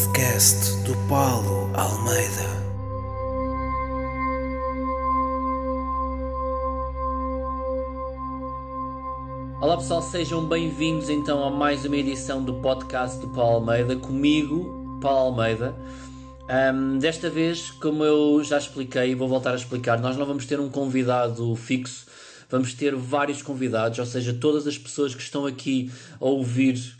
podcast do Paulo Almeida. Olá pessoal, sejam bem-vindos então a mais uma edição do podcast do Paulo Almeida, comigo, Paulo Almeida. Um, desta vez, como eu já expliquei e vou voltar a explicar, nós não vamos ter um convidado fixo, vamos ter vários convidados, ou seja, todas as pessoas que estão aqui a ouvir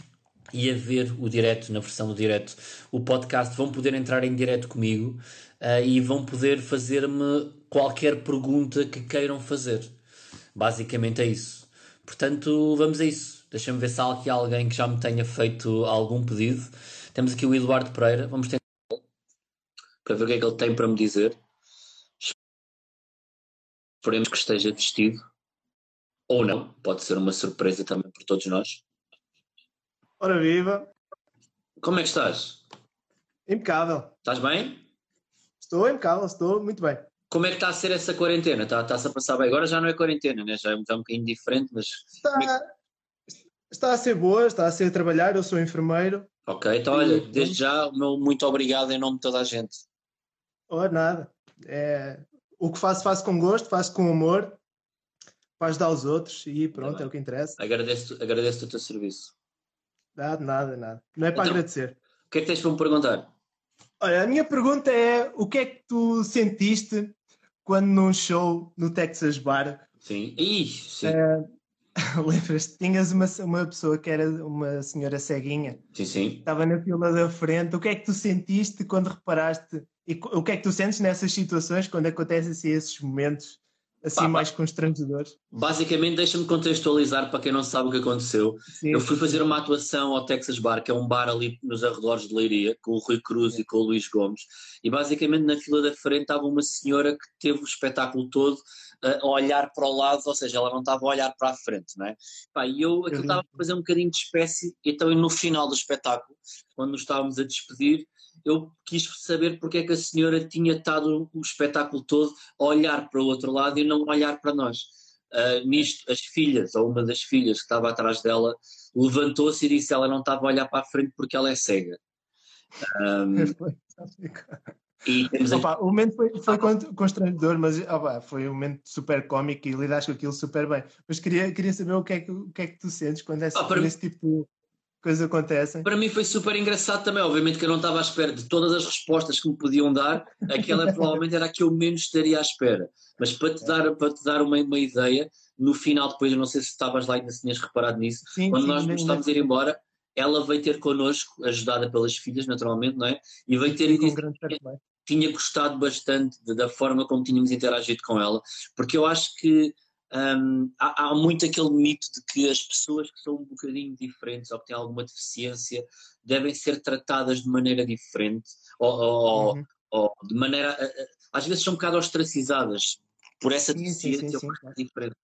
e a ver o direto, na versão do direto, o podcast, vão poder entrar em direto comigo uh, e vão poder fazer-me qualquer pergunta que queiram fazer. Basicamente é isso. Portanto, vamos a isso. Deixa-me ver se há aqui alguém que já me tenha feito algum pedido. Temos aqui o Eduardo Pereira. Vamos tentar para ver o que é que ele tem para me dizer. Esperemos que esteja vestido. Ou não. Pode ser uma surpresa também para todos nós. Ora viva! Como é que estás? Impecável. Estás bem? Estou impecável, estou muito bem. Como é que está a ser essa quarentena? Está, está-se a passar bem? Agora já não é quarentena, né? já é um, já é um bocadinho diferente, mas. Está, está a ser boa, está a ser a trabalhar, eu sou enfermeiro. Ok, então olha, desde já, meu muito obrigado em nome de toda a gente. Oh, nada. É, o que faço, faço com gosto, faço com amor, para ajudar os outros e pronto, Tá é o que interessa. Agradeço, agradeço o teu serviço. Nada, nada, nada. Não é para Então. agradecer. O que é que tens para me perguntar? Olha, a minha pergunta é: o que é que tu sentiste quando num show no Texas Bar Sim. Ih, sim, eh, lembras-te? Tinhas uma, uma pessoa que era uma senhora ceguinha sim, sim. estava na fila da frente. O que é que tu sentiste quando reparaste? E o que é que tu sentes nessas situações quando acontecem assim, esses momentos assim Pá, mais constrangedores? Basicamente, deixa-me contextualizar para quem não sabe o que aconteceu. Sim, Eu fui sim, fazer sim. uma atuação ao Texas Bar, que é um bar ali nos arredores de Leiria, com o Rui Cruz e com o Luís Gomes, e basicamente na fila da frente estava uma senhora que teve o espetáculo todo uh, a olhar para o lado, ou seja, ela não estava a olhar para a frente, não é? Pá, e eu aquilo estava a fazer um bocadinho de espécie, então no final do espetáculo, quando nos estávamos a despedir, eu quis saber porque é que a senhora tinha estado o espetáculo todo a olhar para o outro lado e não olhar para nós. Uh, nisto, as filhas, ou uma das filhas que estava atrás dela, levantou-se e disse ela não estava a olhar para a frente porque ela é cega. Um, e temos aqui, Opa, o momento foi, foi con- constrangedor, mas opa, foi um momento super cómico e lidaste com aquilo super bem. Mas queria, queria saber o que, é que, o que é que tu sentes quando esse, Ah, para esse tipo coisas acontecem. para mim foi super engraçado também, obviamente que eu não estava à espera de todas as respostas que me podiam dar, aquela provavelmente era a que eu menos estaria à espera. Mas para te dar, para te dar uma, uma ideia, no final depois, eu não sei se estavas lá e ainda se tinhas reparado nisso, Sim, quando sim, nós nos estávamos a ir embora, ela veio ter connosco, ajudada pelas filhas, naturalmente, não é? E veio ter e disse tinha gostado bastante da forma como tínhamos interagido com ela, porque eu acho que hum, há, há muito aquele mito de que as pessoas que são um bocadinho diferentes ou que têm alguma deficiência devem ser tratadas de maneira diferente ou, ou- Uhum. ou de maneira. a- a- Às vezes são um bocado ostracizadas por essa Sim, sim, deficiência sim, ou sim, por essa diferença.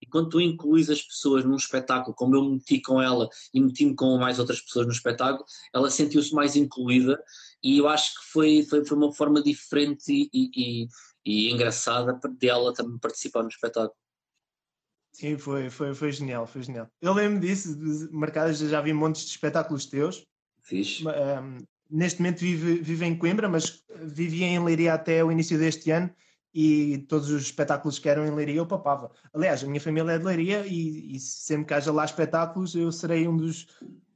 E quando tu incluís as pessoas num espetáculo, como eu me meti com ela e meti-me com mais outras pessoas no espetáculo, ela sentiu-se mais incluída e eu acho que foi, foi, foi uma forma diferente e, e, e- e engraçada dela também participar no espetáculo. Sim, foi, foi, foi genial, foi genial. Eu lembro disso, marcadas, já vi montes de espetáculos teus. Fiz. Um, neste momento vive, vive em Coimbra, mas vivia em Leiria até o início deste ano e todos os espetáculos que eram em Leiria eu papava. Aliás, a minha família é de Leiria e, e sempre que haja lá espetáculos eu serei um dos,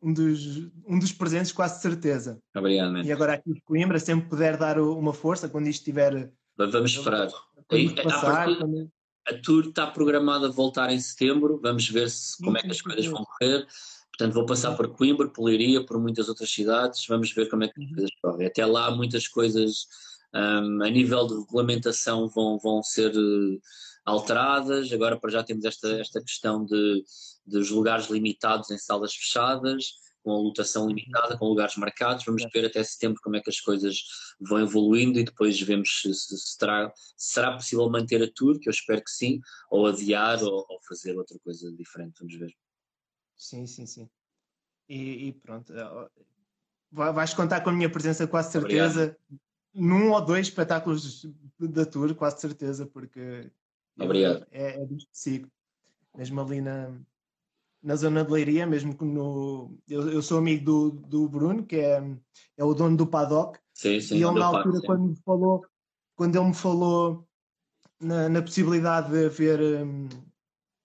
um dos, um dos presentes, quase certeza. Obrigado, man. E agora aqui de Coimbra, sempre puder dar uma força quando isto estiver Vamos esperar. quando E, isto a passar. partir- A tour está programada a voltar em setembro, vamos ver se, como é que as coisas vão correr. Portanto, vou passar por Coimbra, por Leiria, por muitas outras cidades, vamos ver como é que as Uhum. coisas correm. Até lá, muitas coisas hum, a nível de regulamentação vão, vão ser eh, alteradas. Agora, para já, temos esta, esta questão de, dos lugares limitados em salas fechadas, com a lotação limitada, com lugares marcados. Vamos ver até setembro como é que as coisas vão evoluindo e depois vemos se, se- se terá, se será possível manter a tour, que eu espero que sim, ou adiar ou, ou fazer outra coisa diferente. Vamos ver. Sim, sim, sim. E, e pronto. eh, vai- Vais contar com a minha presença, quase certeza, num ou dois espetáculos da tour, quase certeza, porque Obrigado. é, é que sigo. Mesmo ali na, na zona de Leiria, mesmo que no. Eu, eu sou amigo do, do Bruno, que é, é o dono do paddock, Sim, sim. e ele na altura, sim. quando me falou, quando ele me falou na, na possibilidade de haver, hum,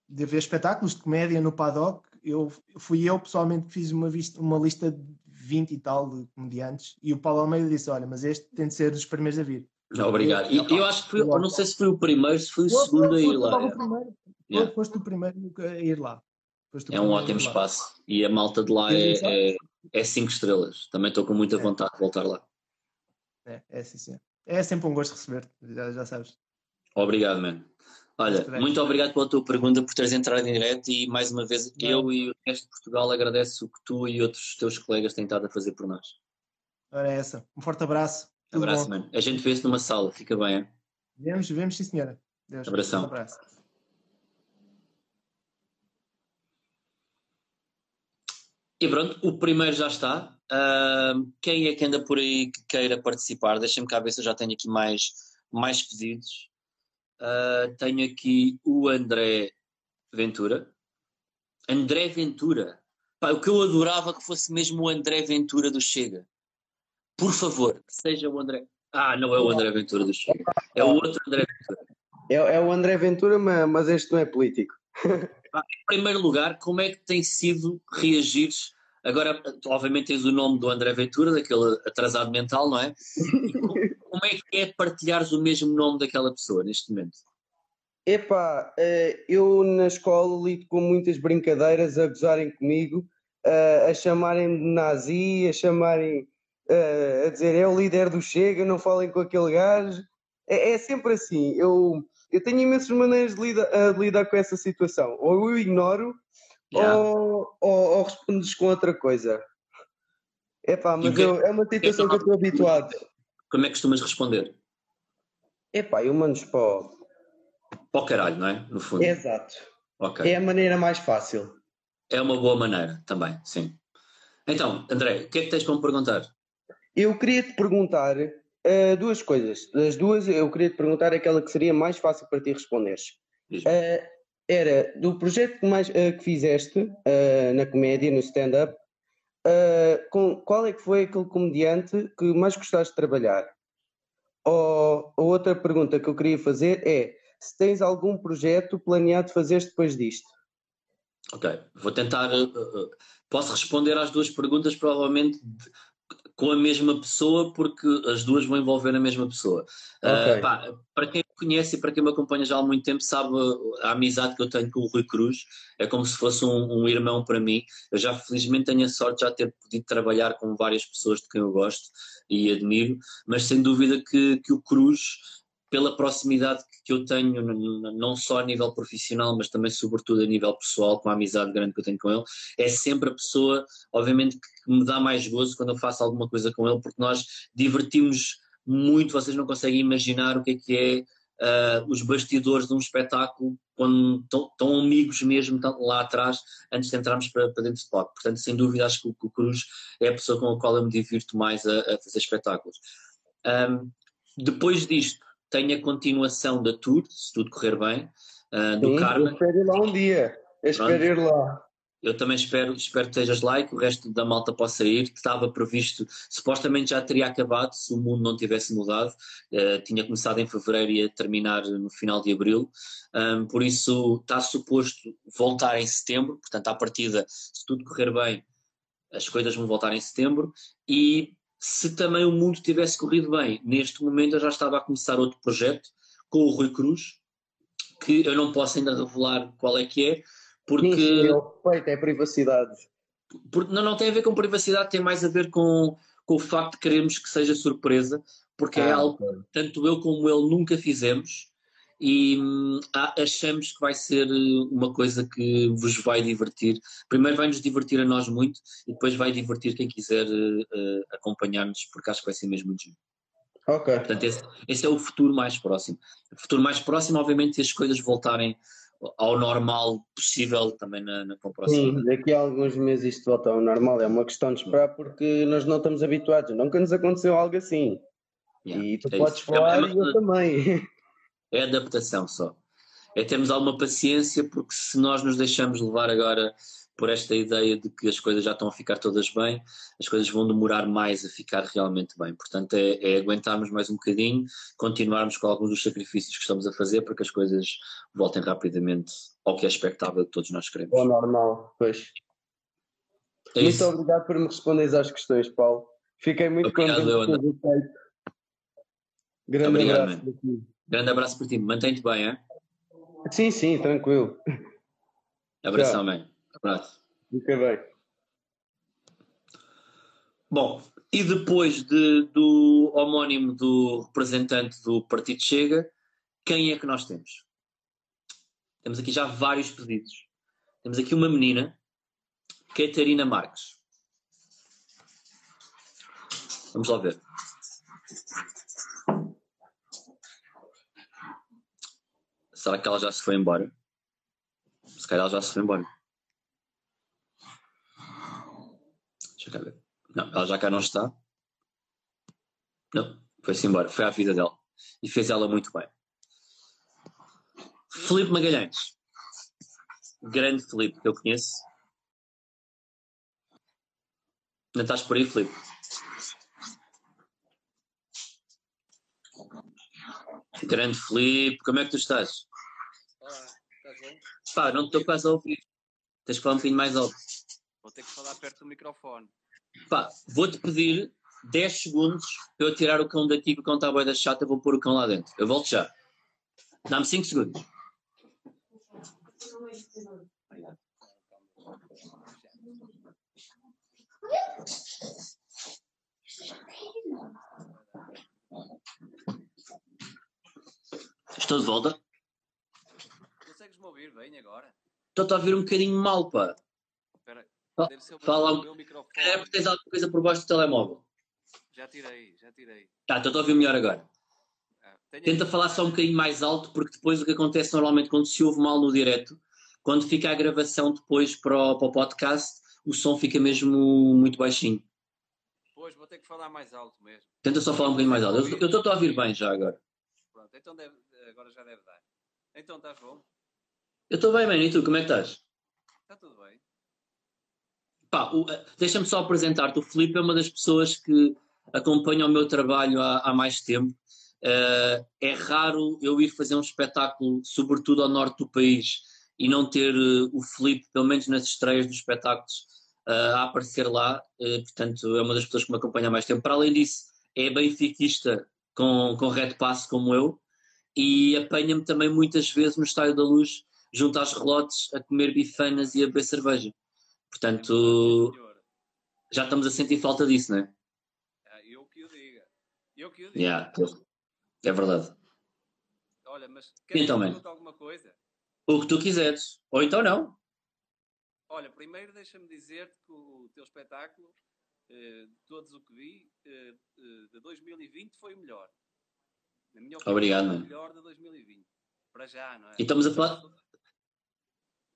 de haver espetáculos de comédia no paddock, eu, fui eu pessoalmente que fiz uma, vista, uma lista de 20 e tal de comediantes, e o Paulo Almeida disse: Olha, mas este tem de ser dos primeiros a vir. Obrigado. E eu acho que foi, eu não sei se foi o primeiro, se foi o segundo a ir lá. é. Foste o primeiro a ir lá. É um ótimo espaço e a malta de lá é, é, é cinco estrelas. Também estou com muita É. vontade de voltar lá. É, é sim, sim. É sempre um gosto receber, já, já sabes. Obrigado, mano. Olha, Muito obrigado pela tua pergunta, por teres entrado em direto e mais uma vez eu e o resto de Portugal agradeço o que tu e outros teus colegas têm estado a fazer por nós. Ora, é essa. Um forte abraço. Tudo Abraço, bom. mano. A gente vê-se numa sala, fica bem, hein? Vemos, vemos, sim, senhora. Deus, Abração. Um abraço. E pronto, o primeiro já está. Ahm, quem é que anda por aí que queira participar? Deixa-me cá ver se eu já tenho aqui mais, mais pedidos. Ah, tenho aqui o André Ventura. André Ventura. Pá, o que eu adorava que fosse mesmo o André Ventura do Chega. Por favor, seja o André. Ah, não é o André Ventura do Chega. É o outro André Ventura. É, é o André Ventura, ma- mas este não é político. Em primeiro lugar, como é que tem sido reagir? Agora, obviamente, tens o nome do André Ventura, daquele atrasado mental, não é? Como, como é que é partilhares o mesmo nome daquela pessoa neste momento? Epá, eh, eu na escola lido com muitas brincadeiras a gozarem comigo, eh, a chamarem-me de nazi, a chamarem, eh, a dizer é o líder do Chega, não falem com aquele gajo. É, é sempre assim. Eu, eu tenho imensas maneiras de, lida- eh, de lidar com essa situação. Ou eu ignoro, Yeah. ou, ou, ou respondes com outra coisa. Epá, E o mas que- eu- é uma situação que eu estou habituado. Como é que costumas responder? Epá, eu mando para o... Para o caralho, não é? No fundo. Exato. Ok. É a maneira mais fácil. É uma boa maneira também, sim. Então, André, o que é que tens para me perguntar? Eu queria te perguntar eh, duas coisas. Das duas, eu queria te perguntar aquela que seria mais fácil para ti responderes. Eh, era do projeto que, mais, eh, que fizeste na comédia, no stand-up, qual é que foi aquele comediante que mais gostaste de trabalhar? Ou a outra pergunta que eu queria fazer é se tens algum projeto planeado fazer depois disto. Ok, vou tentar. uh, uh, posso responder às duas perguntas, provavelmente de- com a mesma pessoa, porque as duas vão envolver a mesma pessoa. Uh, Ok. pá, para quem me conhece e para quem me acompanha já há muito tempo, sabe a amizade que eu tenho com o Rui Cruz. É como se fosse um, um irmão para mim. Eu já, felizmente, tenho a sorte de já ter podido trabalhar com várias pessoas de quem eu gosto e admiro, mas sem dúvida que, que o Cruz pela proximidade que eu tenho, não só a nível profissional, mas também, sobretudo, a nível pessoal, com a amizade grande que eu tenho com ele, é sempre a pessoa, obviamente, que me dá mais gozo quando eu faço alguma coisa com ele, porque nós divertimos muito, vocês não conseguem imaginar o que é que é ah, os bastidores de um espetáculo quando estão, amigos mesmo estão lá atrás, antes de entrarmos para, para dentro do palco. Portanto, sem dúvida, acho que o, o Cruz é a pessoa com a qual eu me divirto mais a, a fazer espetáculos. Ahm, depois disto, tenho a continuação da tour, se tudo correr bem, ah, do Sim, eu Carmen. espero ir lá um dia. Eu espero ir lá. Eu também espero, espero que estejas lá e que o resto da malta possa ir. Estava previsto, supostamente já teria acabado se o mundo não tivesse mudado. Eh, tinha começado em fevereiro e ia terminar no final de abril. Ahm, por isso está suposto voltar em setembro. Portanto, à partida, se tudo correr bem, as coisas vão voltar em setembro. E se também o mundo tivesse corrido bem, neste momento eu já estava a começar outro projeto com o Rui Cruz, que eu não posso ainda revelar qual é que é, porque. É respeito, é privacidade. Porque não, não tem a ver com privacidade, tem mais a ver com, com o facto de querermos que seja surpresa, porque é Ah, algo ok. que tanto eu como ele nunca fizemos e hum, achamos que vai ser eh, uma coisa que vos vai divertir. Primeiro vai nos divertir a nós muito e depois vai divertir quem quiser eh, acompanhar-nos, porque acho que vai ser mesmo muito giro. Ok. Portanto, esse, esse é o futuro mais próximo. O futuro mais próximo, obviamente, se as coisas voltarem ao normal possível também na, na com Sim, daqui a alguns meses isto volta ao normal. É uma questão de esperar porque nós não estamos habituados. Nunca nos aconteceu algo assim. Yeah, e tu é podes isso. Falar é- e eu também. É adaptação só. É termos alguma paciência, porque se nós nos deixamos levar agora por esta ideia de que as coisas já estão a ficar todas bem, as coisas vão demorar mais a ficar realmente bem. Portanto, é, é aguentarmos mais um bocadinho, continuarmos com alguns dos sacrifícios que estamos a fazer para que as coisas voltem rapidamente ao que é expectável que todos nós queremos. É normal, pois. É muito isso. obrigado por me responderes às questões, Paulo. Fiquei muito Obrigado, contente com o. Grande Obrigado, abraço. Grande abraço para ti, mantém-te bem, hein? Sim, sim, tranquilo. Abração, man. Abraço. Fica bem. Bom, e depois de- do homónimo do representante do Partido Chega, quem é que nós temos? Temos aqui já vários pedidos. Temos aqui uma menina, Catarina Marques. Vamos lá ver. Será que ela já se foi embora? Se calhar ela já se foi embora. Deixa eu ver. Não, ela já cá não está. Não, foi-se embora. Foi à vida dela. E fez ela muito bem. Felipe Magalhães. Grande Felipe, que eu conheço. Ainda estás por aí, Felipe? Grande Felipe, como é que tu estás? Olá, estás bom? Pá, não estou quase a ouvir. Tens que falar um bocadinho mais alto. Vou ter que falar perto do microfone. Pá, vou-te pedir 10 segundos para eu tirar o cão daqui, que o cão está a da chata, vou pôr o cão lá dentro. Eu volto já. Dá-me 5 segundos. Estou de volta. Bem agora? Estou-te a ouvir um bocadinho mal, pá. Espera Deve ser o fala meu, um- meu microfone. É porque tens alguma coisa por baixo do telemóvel. Já tirei, já tirei. Tá, estou a ouvir melhor agora. Ah, Tenta aqui- falar só um bocadinho mais alto, porque depois o que acontece normalmente quando se ouve mal no direto, quando fica a gravação depois para o, para o podcast, o som fica mesmo muito baixinho. Pois, vou ter que falar mais alto mesmo. Tenta só falar um bocadinho mais alto. Eu- Eu estou a ouvir bem já agora. Pronto, então deve, agora já deve dar. Então estás bom? Eu estou bem, mano. E tu, como é que estás? Está tudo bem? Pá, eh, deixa-me só apresentar-te. O Filipe é uma das pessoas que acompanha o meu trabalho há, há mais tempo. Eh, é raro eu ir fazer um espetáculo, sobretudo ao norte do país, e não ter eh, o Filipe, pelo menos nas estreias dos espetáculos, eh, a aparecer lá. Portanto, é uma das pessoas que me acompanha há mais tempo. Para além disso, é benfiquista com, com Red Pass como eu e apanha-me também muitas vezes no Estádio da Luz, junto às relotes, a comer bifanas e a beber cerveja. Portanto, já estamos a sentir falta disso, não é? Ah, eu que o diga. Eu que o diga. Yeah, é verdade. Olha, mas queres Então, pergunte alguma coisa? O que tu quiseres. Ou então não. Olha, primeiro deixa-me dizer-te que o teu espetáculo, eh, de todos o que vi, eh, eh, de 2020 foi o melhor. Na minha opinião, Obrigado, foi o melhor de 2020. Para já, não é? E estamos a falar-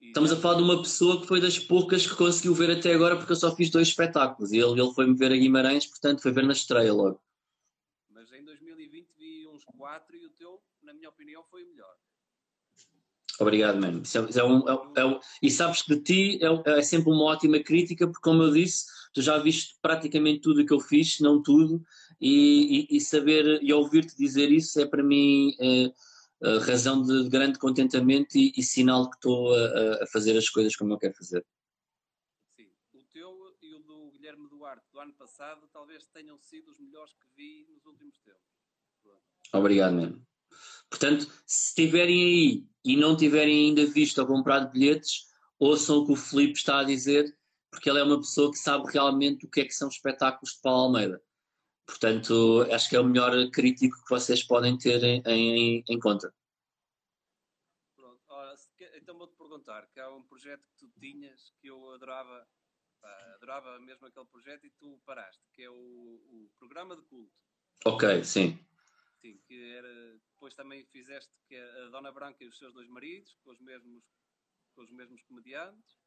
Estamos a falar de uma pessoa que foi das poucas que conseguiu ver até agora, porque eu só fiz dois espetáculos. E ele, ele foi-me ver a Guimarães, portanto foi ver na estreia logo. Mas em 2020 vi uns quatro e o teu, na minha opinião, foi o melhor. Obrigado, mano. Isso é- isso é um- é um- é e sabes que de ti é, é sempre uma ótima crítica, porque, como eu disse, tu já viste praticamente tudo o que eu fiz, não tudo, e, e- e saber e ouvir-te dizer isso é para mim é, razão de grande contentamento e, e sinal que estou a, a fazer as coisas como eu quero fazer. Sim. O teu e o do Guilherme Duarte do ano passado talvez tenham sido os melhores que vi nos últimos tempos. Pronto. Obrigado, mano. Portanto, se estiverem aí e não tiverem ainda visto ou comprado bilhetes, ouçam o que o Filipe está a dizer, porque ele é uma pessoa que sabe realmente o que é que são espetáculos de Paulo Almeida. Portanto, acho que é o melhor crítico que vocês podem ter em, em- em conta. Pronto. Ora, então vou-te perguntar, que há um projeto que tu tinhas que eu adorava, pá, adorava mesmo aquele projeto e tu paraste, que é o, o programa de culto. Ok, sim. Sim, que era. Depois também fizeste que a Dona Branca e os seus dois maridos, com os mesmos, com os mesmos comediantes.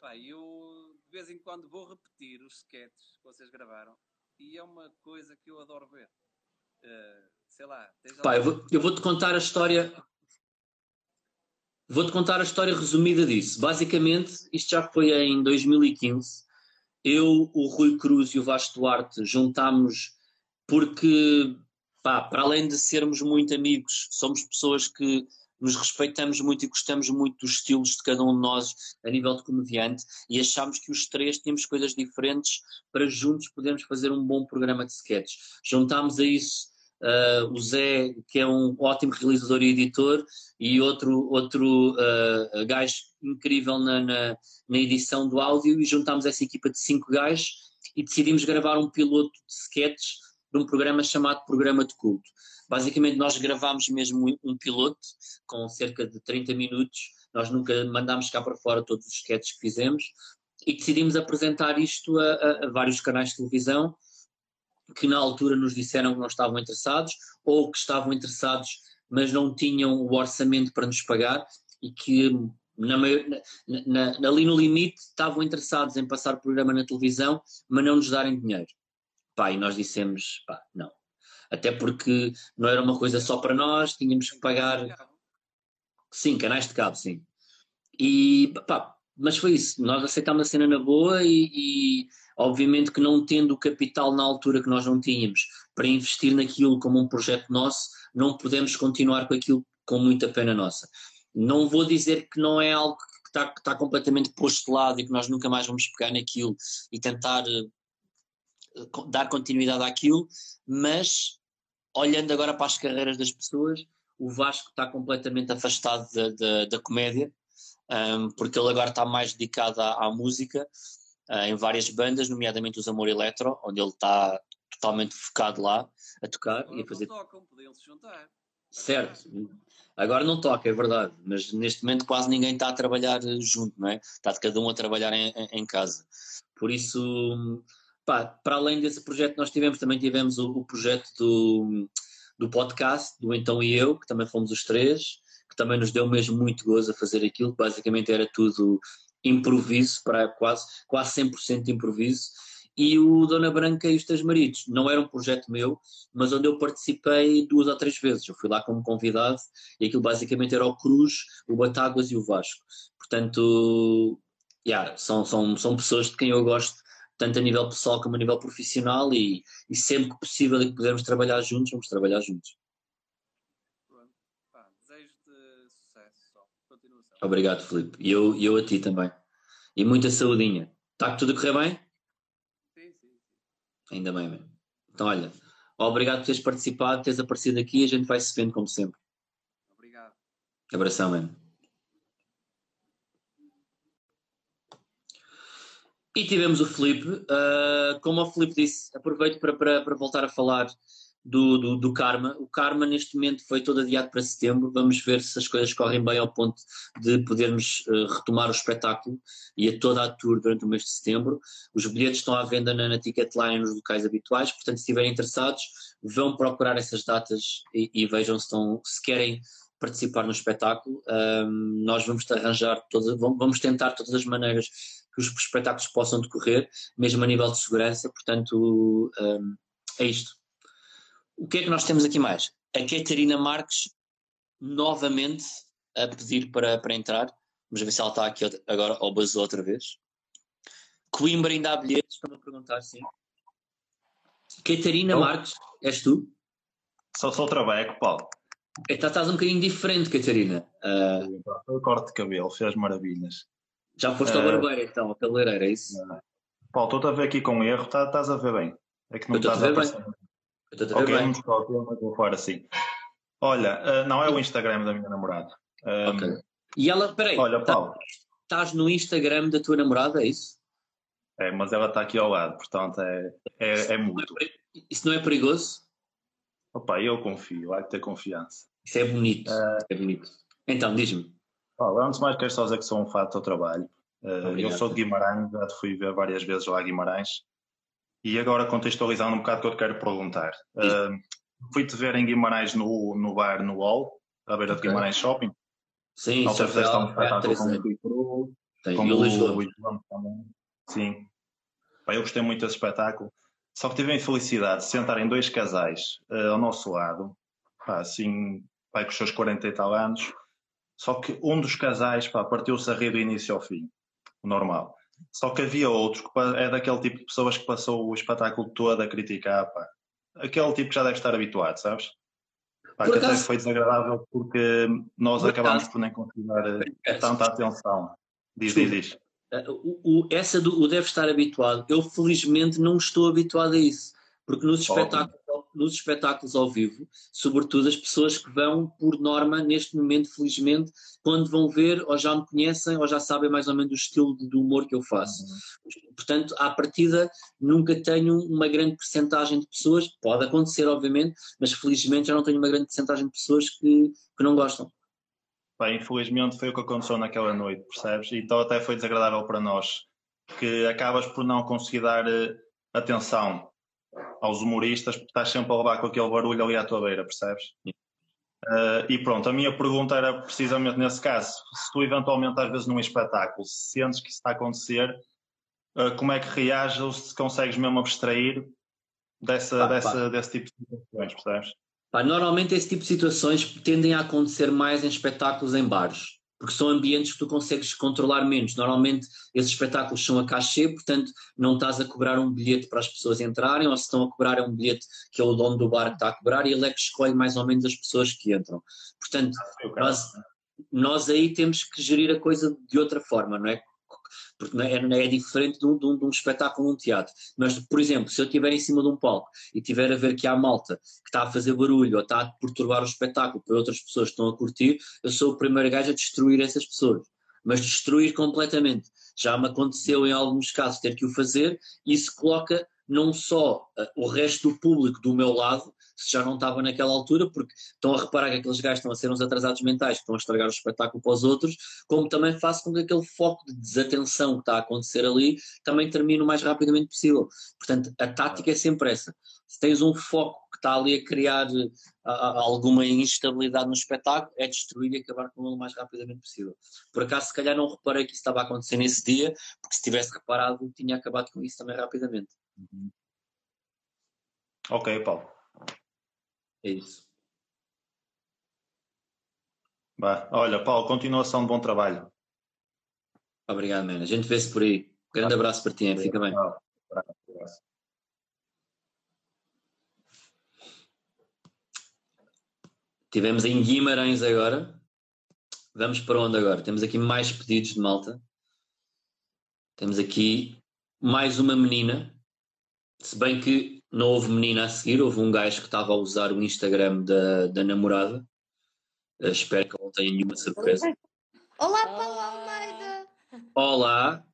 Pá, eu de vez em quando vou repetir os sketches que vocês gravaram e é uma coisa que eu adoro ver. Eh, sei lá, Pá, eu, vou, eu vou-te contar a história. Vou-te contar a história resumida disso. Basicamente, isto já foi em 2015. Eu, o Rui Cruz e o Vasco Duarte juntámos porque, pá, para além de sermos muito amigos, somos pessoas que nos respeitamos muito e gostamos muito dos estilos de cada um de nós a nível de comediante e achámos que os três tínhamos coisas diferentes para juntos podermos fazer um bom programa de sketches. Juntámos a isso uh, o Zé, que é um ótimo realizador e editor, e outro, outro uh, gajo incrível na, na, na, edição do áudio, e juntámos essa equipa de cinco gajos e decidimos gravar um piloto de sketches de um programa chamado Programa de Culto. Basicamente, nós gravámos mesmo um piloto com cerca de 30 minutos. Nós nunca mandámos cá para fora todos os sketches que fizemos e decidimos apresentar isto a, a, a vários canais de televisão que na altura nos disseram que não estavam interessados ou que estavam interessados mas não tinham o orçamento para nos pagar e que na, na, na, ali no limite estavam interessados em passar o programa na televisão mas não nos darem dinheiro. Pá, e nós dissemos, pá, não. Até porque não era uma coisa só para nós, tínhamos que pagar. Sim, canais de cabo, sim. E, pá, mas foi isso. Nós aceitámos a cena na boa e, e, obviamente que não tendo o capital na altura que nós não tínhamos para investir naquilo como um projeto nosso, não podemos continuar com aquilo com muita pena nossa. Não vou dizer que não é algo que está, que está completamente posto de lado e que nós nunca mais vamos pegar naquilo e tentar eh, dar continuidade àquilo, mas olhando agora para as carreiras das pessoas, o Vasco está completamente afastado da, da, da comédia, um, porque ele agora está mais dedicado à, à música, uh, em várias bandas, nomeadamente os Amor Eletro, onde ele está totalmente focado lá a tocar Agora e a fazer. Não tocam, podiam se juntar. Certo, agora não toca, é verdade, mas neste momento quase ninguém está a trabalhar junto, não é? Está de cada um a trabalhar em, em casa. Por isso, pá, para além desse projeto nós tivemos, também tivemos o, o projeto do, do podcast, do Então e Eu, que também fomos os três, que também nos deu mesmo muito gozo a fazer aquilo, basicamente era tudo improviso, para quase, quase 100% de improviso, e o Dona Branca e os Três Maridos não era um projeto meu, mas onde eu participei duas ou três vezes. Eu fui lá como convidado e aquilo basicamente era o Cruz, o Batáguas e o Vasco. Portanto, yeah, são, são, são pessoas de quem eu gosto, tanto a nível pessoal como a nível profissional, e, e sempre que possível e que pudermos trabalhar juntos, vamos trabalhar juntos. Pá, desejo-te sucesso só. Continuação. Obrigado, Filipe. E eu, e eu a ti também. E muita saudinha. Está tudo a correr bem? Sim, sim. Ainda bem, mano. Então, olha, obrigado por teres participado, teres aparecido aqui. A gente vai se vendo como sempre. Obrigado. Abração, mano. E tivemos o Felipe. Uh, como o Felipe disse, aproveito para, para, para voltar a falar do, do, do, Karma. O Karma, neste momento, foi todo adiado para setembro. Vamos ver se as coisas correm bem ao ponto de podermos uh, retomar o espetáculo e a toda a tour durante o mês de setembro. Os bilhetes estão à venda na, na Ticketline nos locais habituais, portanto, se estiverem interessados, vão procurar essas datas e, e vejam se, estão, se querem participar no espetáculo. Um, nós vamos arranjar, todas, vamos tentar todas as maneiras que os espetáculos possam decorrer, mesmo a nível de segurança, portanto, um, é isto. O que é que nós temos aqui mais? A Catarina Marques, novamente, a pedir para, para entrar. Vamos ver se ela está aqui agora, ou basou outra vez. Coimbra ainda há bilhetes, estão a perguntar, sim. Catarina Oh. Marques, és tu? Só sou trabalho, Paulo. Estás um bocadinho diferente, Catarina. Ah, O corte de cabelo fez maravilhas. Já foste ao Eh, barbeiro, então, ao cabeleireiro, é isso? Paulo, estou-te a ver aqui com erro, tá- estás a ver bem. É que não Eu estou a estás a ver bem. Eu estou a ver Ok, bem. vou fora assim. Olha, ah, não é o Instagram da minha namorada. Ah, Ok. E ela, peraí, Olha, tá- Paulo, estás no Instagram da tua namorada, é isso? é, mas ela está aqui ao lado, portanto é, é, é mútuo. Isso não é perigoso? Opa, eu confio, há que ter confiança. Isso é bonito. Eh, é bonito. Então, diz-me. Paulo, antes de mais quero só dizer que sou um fato ao trabalho. Ah, eu sou de Guimarães, já te fui ver várias vezes lá a Guimarães. E agora contextualizando um bocado o que eu te quero perguntar. Ah, Fui-te ver em Guimarães no, no bar no UOL, à beira de Ok. Guimarães Shopping. Sim, Não sei se fizeste um espetáculo com o com também. Sim. Pá, eu gostei muito desse espetáculo. Só que tive a infelicidade de sentarem dois casais eh, ao nosso lado, pá, assim, pai com os seus 40 e tal anos, Só que um dos casais pá, partiu-se a rir do início ao fim, o normal. Só que havia outros que é daquele tipo de pessoas que passou o espetáculo todo a criticar, pá. Aquele tipo que já deve estar habituado, sabes? Pá, Por que até acaso- foi desagradável porque nós Por acabámos por nem considerar eh, tanta atenção. Diz, diz, diz. Uh, o, o- essa do o deve estar habituado, eu felizmente não estou habituado a isso, porque nos espetáculos, nos espetáculos ao vivo, sobretudo as pessoas que vão, por norma, neste momento, felizmente, quando vão ver, ou já me conhecem, ou já sabem mais ou menos o estilo de, humor que eu faço. Portanto, à partida, nunca tenho uma grande percentagem de pessoas, pode acontecer, obviamente, mas felizmente já não tenho uma grande percentagem de pessoas que, que não gostam. Bem, infelizmente foi o que aconteceu naquela noite, percebes? Então até foi desagradável para nós, que acabas por não conseguir dar eh, atenção aos humoristas, porque estás sempre a levar com aquele barulho ali à tua beira, percebes? Eh, e pronto, a minha pergunta era precisamente nesse caso, se tu eventualmente às vezes num espetáculo sentes que isso está a acontecer, eh, como é que reages ou se consegues mesmo abstrair dessa, Pá, dessa, pá. desse tipo de situações, percebes? Pá, normalmente esse tipo de situações tendem a acontecer mais em espetáculos em bares, porque são ambientes que tu consegues controlar menos. Normalmente esses espetáculos são a cachê, portanto não estás a cobrar um bilhete para as pessoas entrarem, ou se estão a cobrar é um bilhete que é o dono do bar que está a cobrar e ele é que escolhe mais ou menos as pessoas que entram. Portanto, caso. nós, nós aí temos que gerir a coisa de outra forma, não é? Porque é, é diferente de um, de um- de um espetáculo num teatro. Mas, por exemplo, se eu estiver em cima de um palco e estiver a ver que há malta que está a fazer barulho ou está a perturbar o espetáculo para outras pessoas que estão a curtir, eu sou o primeiro gajo a destruir essas pessoas. Mas destruir completamente. Já me aconteceu em alguns casos ter que o fazer e isso coloca não só eh, o resto do público do meu lado, se já não estava naquela altura, porque estão a reparar que aqueles gajos estão a ser uns atrasados mentais, que estão a estragar o espetáculo para os outros, como também faço com que aquele foco de desatenção que está a acontecer ali também termine o mais rapidamente possível. Portanto, a tática é sempre essa. Se tens um foco que está ali a criar alguma instabilidade no espetáculo, é destruir e acabar com ele o mais rapidamente possível. Por acaso, se calhar não reparei que isso estava a acontecer nesse dia, porque se tivesse reparado, tinha acabado com isso também rapidamente. Ok, Paulo. É isso. Vá. Olha, Paulo, continuação de bom trabalho. Obrigado, man. A gente vê-se por aí. Grande abraço para ti, hein? fica bem. Tivemos em Guimarães agora. Vamos para onde agora? Temos aqui mais pedidos de malta. Temos aqui mais uma menina. Se bem que não houve menina a seguir, houve um gajo que estava a usar o Instagram da, da namorada. Eh, espero que não tenha nenhuma surpresa. Olá, Paulo Almeida! Olá!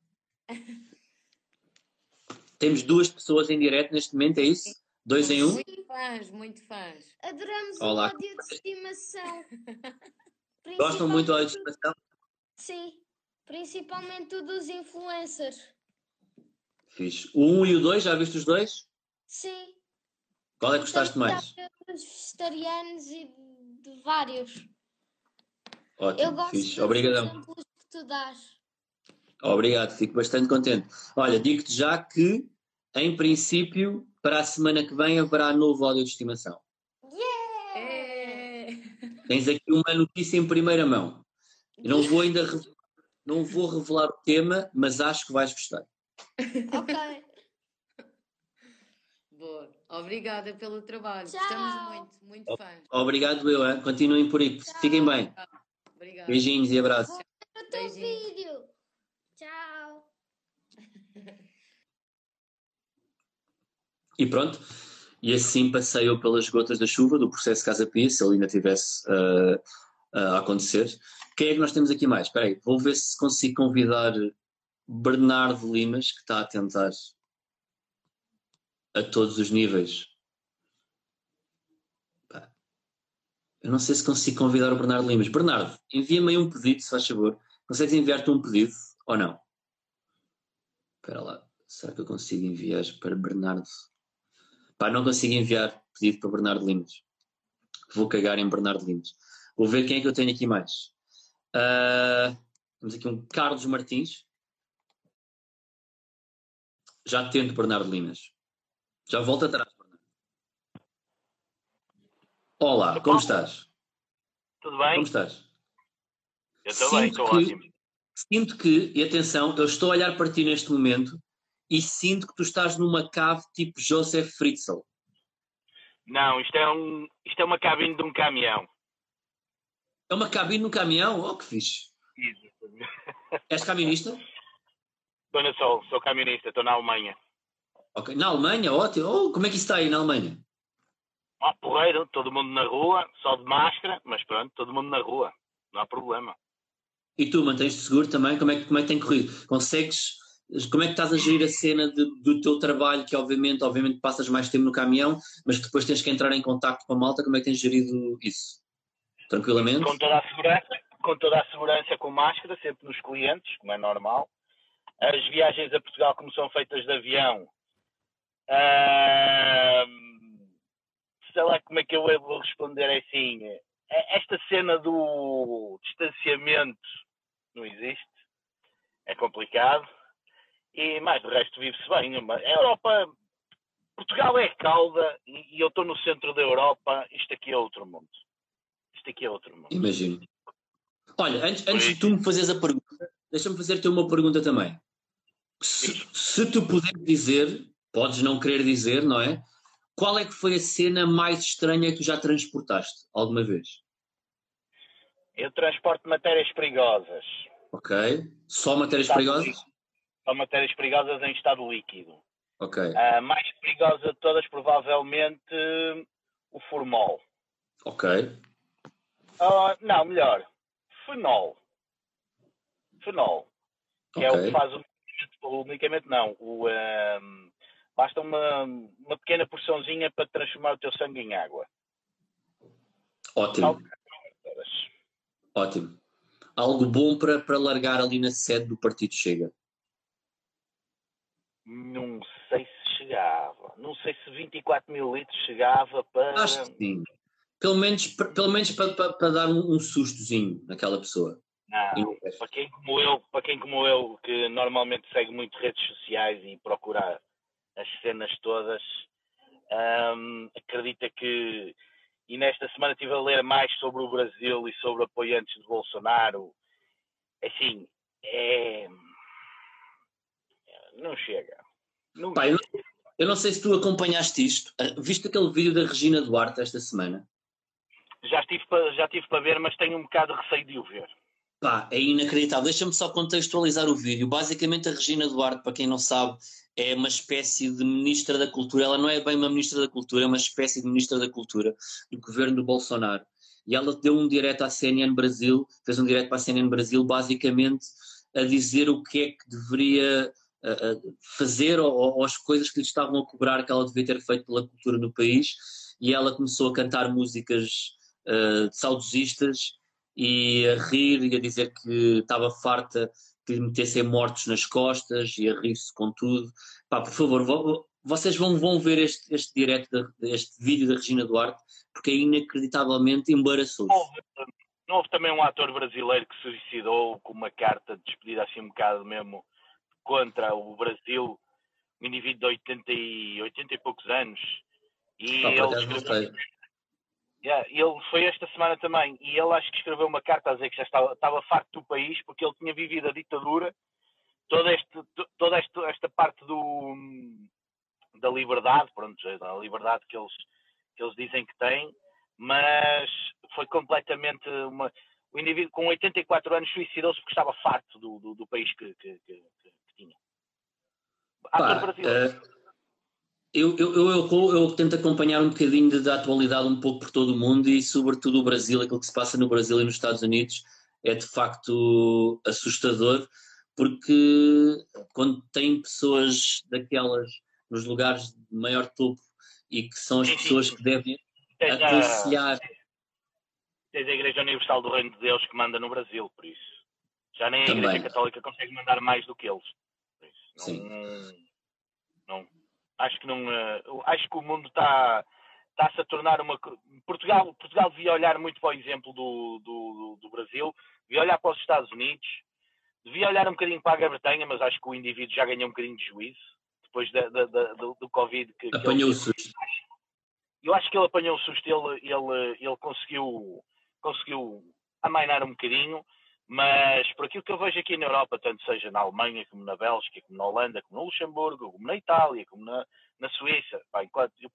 Temos duas pessoas em direto neste momento, é isso? Dois em um? Muito fãs, muito fãs. Adoramos Olá. o ódio de estimação. Gostam muito da Principalmente- estimação? Sim, principalmente o dos influencers. Fiz. O 1 um e o 2, já viste os dois? Sim. Qual é que gostaste mais? Dos vegetarianos e de vários. Eu Ótimo, gosto fixe. dos Obrigadão. exemplos que tu dás. Obrigado, fico bastante contente. Olha, digo-te já que, em princípio, para a semana que vem haverá novo áudio de estimação. É. Tens aqui uma notícia em primeira mão. Eu não vou ainda não vou revelar o tema, mas acho que vais gostar. Ok. Obrigada pelo trabalho. Tchau. Estamos muito, muito fãs. Obrigado, eu. hein? Continuem por aí. Fiquem bem. Obrigada. Beijinhos e abraços. O teu Beijinhos. vídeo. Tchau. E pronto. E assim passei eu pelas gotas da chuva do processo Casa Pia, se ele ainda tivesse ah, ah, a acontecer. Quem é que nós temos aqui mais? Espera aí, vou ver se consigo convidar Bernardo Limas, que está a tentar a todos os níveis. Eu não sei se consigo convidar o Bernardo Limas. Bernardo, envia-me aí um pedido, se faz favor. Consegues enviar-te um pedido ou não? Espera lá, será que eu consigo enviar para Bernardo? Pá, não consigo enviar pedido para Bernardo Limas. Vou cagar em Bernardo Limas. Vou ver quem é que eu tenho aqui mais. Ah, temos aqui um Carlos Martins. Já tento Bernardo Limas. Já volto atrás, Bernardo. Olá, como estás? Tudo Como bem? estás? Eu também, Sinto estou que- ótimo. Sinto que, e atenção, eu estou a olhar para ti neste momento e sinto que tu estás numa cave tipo Joseph Fritzl. Não, isto é, um, isto é uma cabine de um caminhão. É uma cabine no caminhão? Oh, que fixe. És camionista? Estou na Sol, sou camionista, estou na Alemanha. Ok. Na Alemanha? Ótimo. Oh, como é que isso está aí na Alemanha? Ah, porreiro, todo mundo na rua, só de máscara, mas pronto, todo mundo na rua, não há problema. E tu mantens-te seguro também? Como é, que, como é que tem corrido? Consegues. Como é que estás a gerir a cena de- do teu trabalho, que obviamente, obviamente passas mais tempo no caminhão, mas depois tens que entrar em contato com a malta, como é que tens gerido isso? Tranquilamente? Com toda a segurança, com toda a segurança com máscara, sempre nos clientes, como é normal. As viagens a Portugal, como são feitas de avião, ahm, sei lá como é que eu vou responder é assim. eh, Esta cena do distanciamento não existe, é complicado. E mais de resto vive-se bem. A Europa, Portugal é cauda e e eu estou no centro da Europa, isto aqui é outro mundo. Isto aqui é outro mundo. Imagino. Olha, antes, antes de tu me fazeres a pergunta, deixa-me fazer-te uma pergunta também. Se, se tu puderes dizer, podes não querer dizer, não é? Qual é que foi a cena mais estranha que tu já transportaste alguma vez? Eu transporto matérias perigosas. Ok? Só matérias perigosas? São matérias perigosas em estado líquido. Ok. A mais perigosa de todas, provavelmente, o formol. Ok. Ah, não, melhor. Fenol. Fenol. Que é o que faz o medicamento não. O, ahm, basta uma, uma pequena porçãozinha para transformar o teu sangue em água. Ótimo. Ótimo. Algo bom para, para largar ali na sede do Partido Chega. Não sei se chegava. Não sei se 24 mil litros chegava para. Acho que sim. Pelo menos, para- pelo menos para, para, para dar um, um sustozinho naquela pessoa. Não- para quem como eu, para quem como eu, que normalmente segue muito redes sociais e procura as cenas todas, hum, acredita que e nesta semana estive a ler mais sobre o Brasil e sobre apoiantes de Bolsonaro. Assim, é não chega. Não eu, não, eu não sei se tu acompanhaste isto. Ah, Viste aquele vídeo da Regina Duarte esta semana? Já estive para já tive para ver, mas tenho um bocado de receio de o ver. Pá, é inacreditável. Deixa-me só contextualizar o vídeo. Basicamente, a Regina Duarte, para quem não sabe, é uma espécie de ministra da Cultura. Ela não é bem uma ministra da Cultura, é uma espécie de ministra da Cultura do governo do Bolsonaro. E ela deu um direto à CNN Brasil, fez um direto para a CNN Brasil, basicamente a dizer o que é que deveria fazer ou, ou as coisas que lhe estavam a cobrar que ela devia ter feito pela cultura no país. E ela começou a cantar músicas ah, saudosistas e a rir e a dizer que estava farta que lhe metessem mortos nas costas e a rir-se com tudo. Pá, por favor, vo- vocês vão, vão ver este, este direto, este vídeo da Regina Duarte, porque é inacreditavelmente embaraçoso. Houve, não houve também um ator brasileiro que se suicidou com uma carta de despedida assim um bocado mesmo contra o Brasil, um indivíduo de 80 e, 80 e poucos anos. E ele não escreveu. Yeah, ele foi esta semana também, e ele acho que escreveu uma carta a dizer que já estava, estava farto do país porque ele tinha vivido a ditadura, toda, este, to- toda esta, esta parte do, da liberdade, pronto, a liberdade que eles, que eles dizem que têm, mas foi completamente uma. O indivíduo com 84 anos suicidou-se porque estava farto do, do, do país que, que, que- que- tinha. Ator brasileiro. eh, eu, eu, eu, eu, tento acompanhar um bocadinho da atualidade um pouco por todo o mundo e sobretudo o Brasil, aquilo que se passa no Brasil e nos Estados Unidos é de facto assustador porque quando tem pessoas daquelas nos lugares de maior topo e que são as pessoas que devem aconselhar tens a Igreja Universal do Reino de Deus que manda no Brasil, por isso. Já nem a Também. Igreja Católica consegue mandar mais do que eles. Não, Sim. não, acho que não. eu acho que o mundo está está-se a tornar uma. Portugal, Portugal devia olhar muito para o exemplo do, do, do Brasil, devia olhar para os Estados Unidos, devia olhar um bocadinho para a Grã-Bretanha, mas acho que o indivíduo já ganhou um bocadinho de juízo depois da, da- da- do, do Covid. Que, apanhou o susto. Eu acho que ele apanhou o susto, ele, ele, ele conseguiu, conseguiu amainar um bocadinho, Mas por aquilo que eu vejo aqui na Europa, tanto seja na Alemanha, como na Bélgica, como na Holanda, como no Luxemburgo, como na Itália, como na, na Suíça, pá, enquanto eu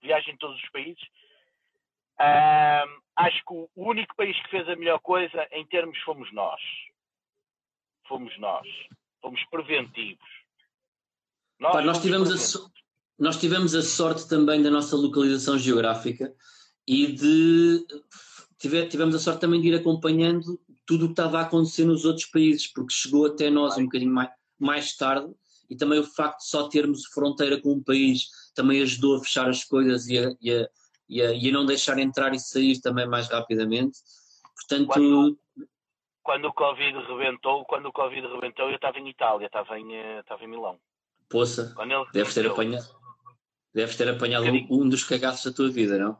viajo em todos os países, ahm, acho que o único país que fez a melhor coisa em termos fomos nós. Fomos nós. Fomos preventivos. Pá, nós, tivemos a preventivos. so- nós tivemos a sorte também da nossa localização geográfica e de tive- tivemos a sorte também de ir acompanhando tudo o que estava a acontecer nos outros países, porque chegou até nós um bocadinho mais, mais tarde e também o facto de só termos fronteira com um país também ajudou a fechar as coisas e a, e a- e a- e a não deixar entrar e sair também mais rapidamente. Portanto, Quando- Quando o Covid rebentou, quando o Covid rebentou, eu estava em Itália, estava em, eh, estava em Milão. poça, deves ter apanhado, deves ter apanhado digo- um dos cagaços da tua vida, não?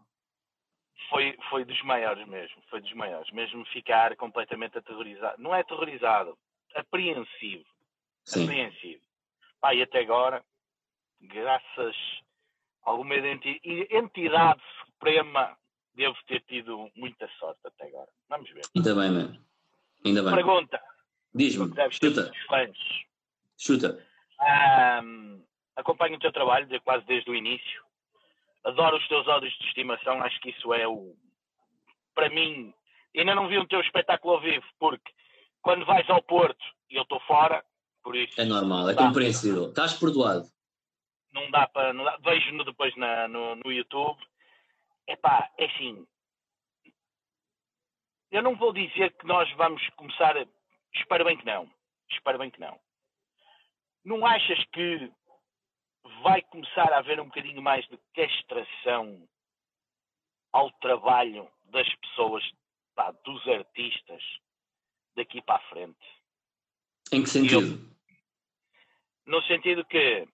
Foi, foi dos maiores mesmo, foi dos maiores, mesmo ficar completamente aterrorizado, não é aterrorizado, apreensivo, Sim. apreensivo. Pá, e até agora, graças a alguma entidade suprema, devo ter tido muita sorte até agora. Vamos ver. Ainda bem, mano. Ainda bem. Pergunta, Diz-me, chuta, chuta. Ahm, acompanho o teu trabalho de, quase desde o início. Adoro os teus ódios de estimação. Acho que isso é o. Para mim, ainda não vi o teu espetáculo ao vivo, porque quando vais ao Porto e eu estou fora, por isso. É normal, é compreensível. Estás perdoado. Não dá para. Vejo-no depois na- no, no YouTube. Epá, é assim. Eu não vou dizer que nós vamos começar. a- Espero bem que não. Espero bem que não. Não achas que vai começar a haver um bocadinho mais de castração ao trabalho das pessoas, pá, dos artistas, daqui para a frente? Em que sentido? no sentido que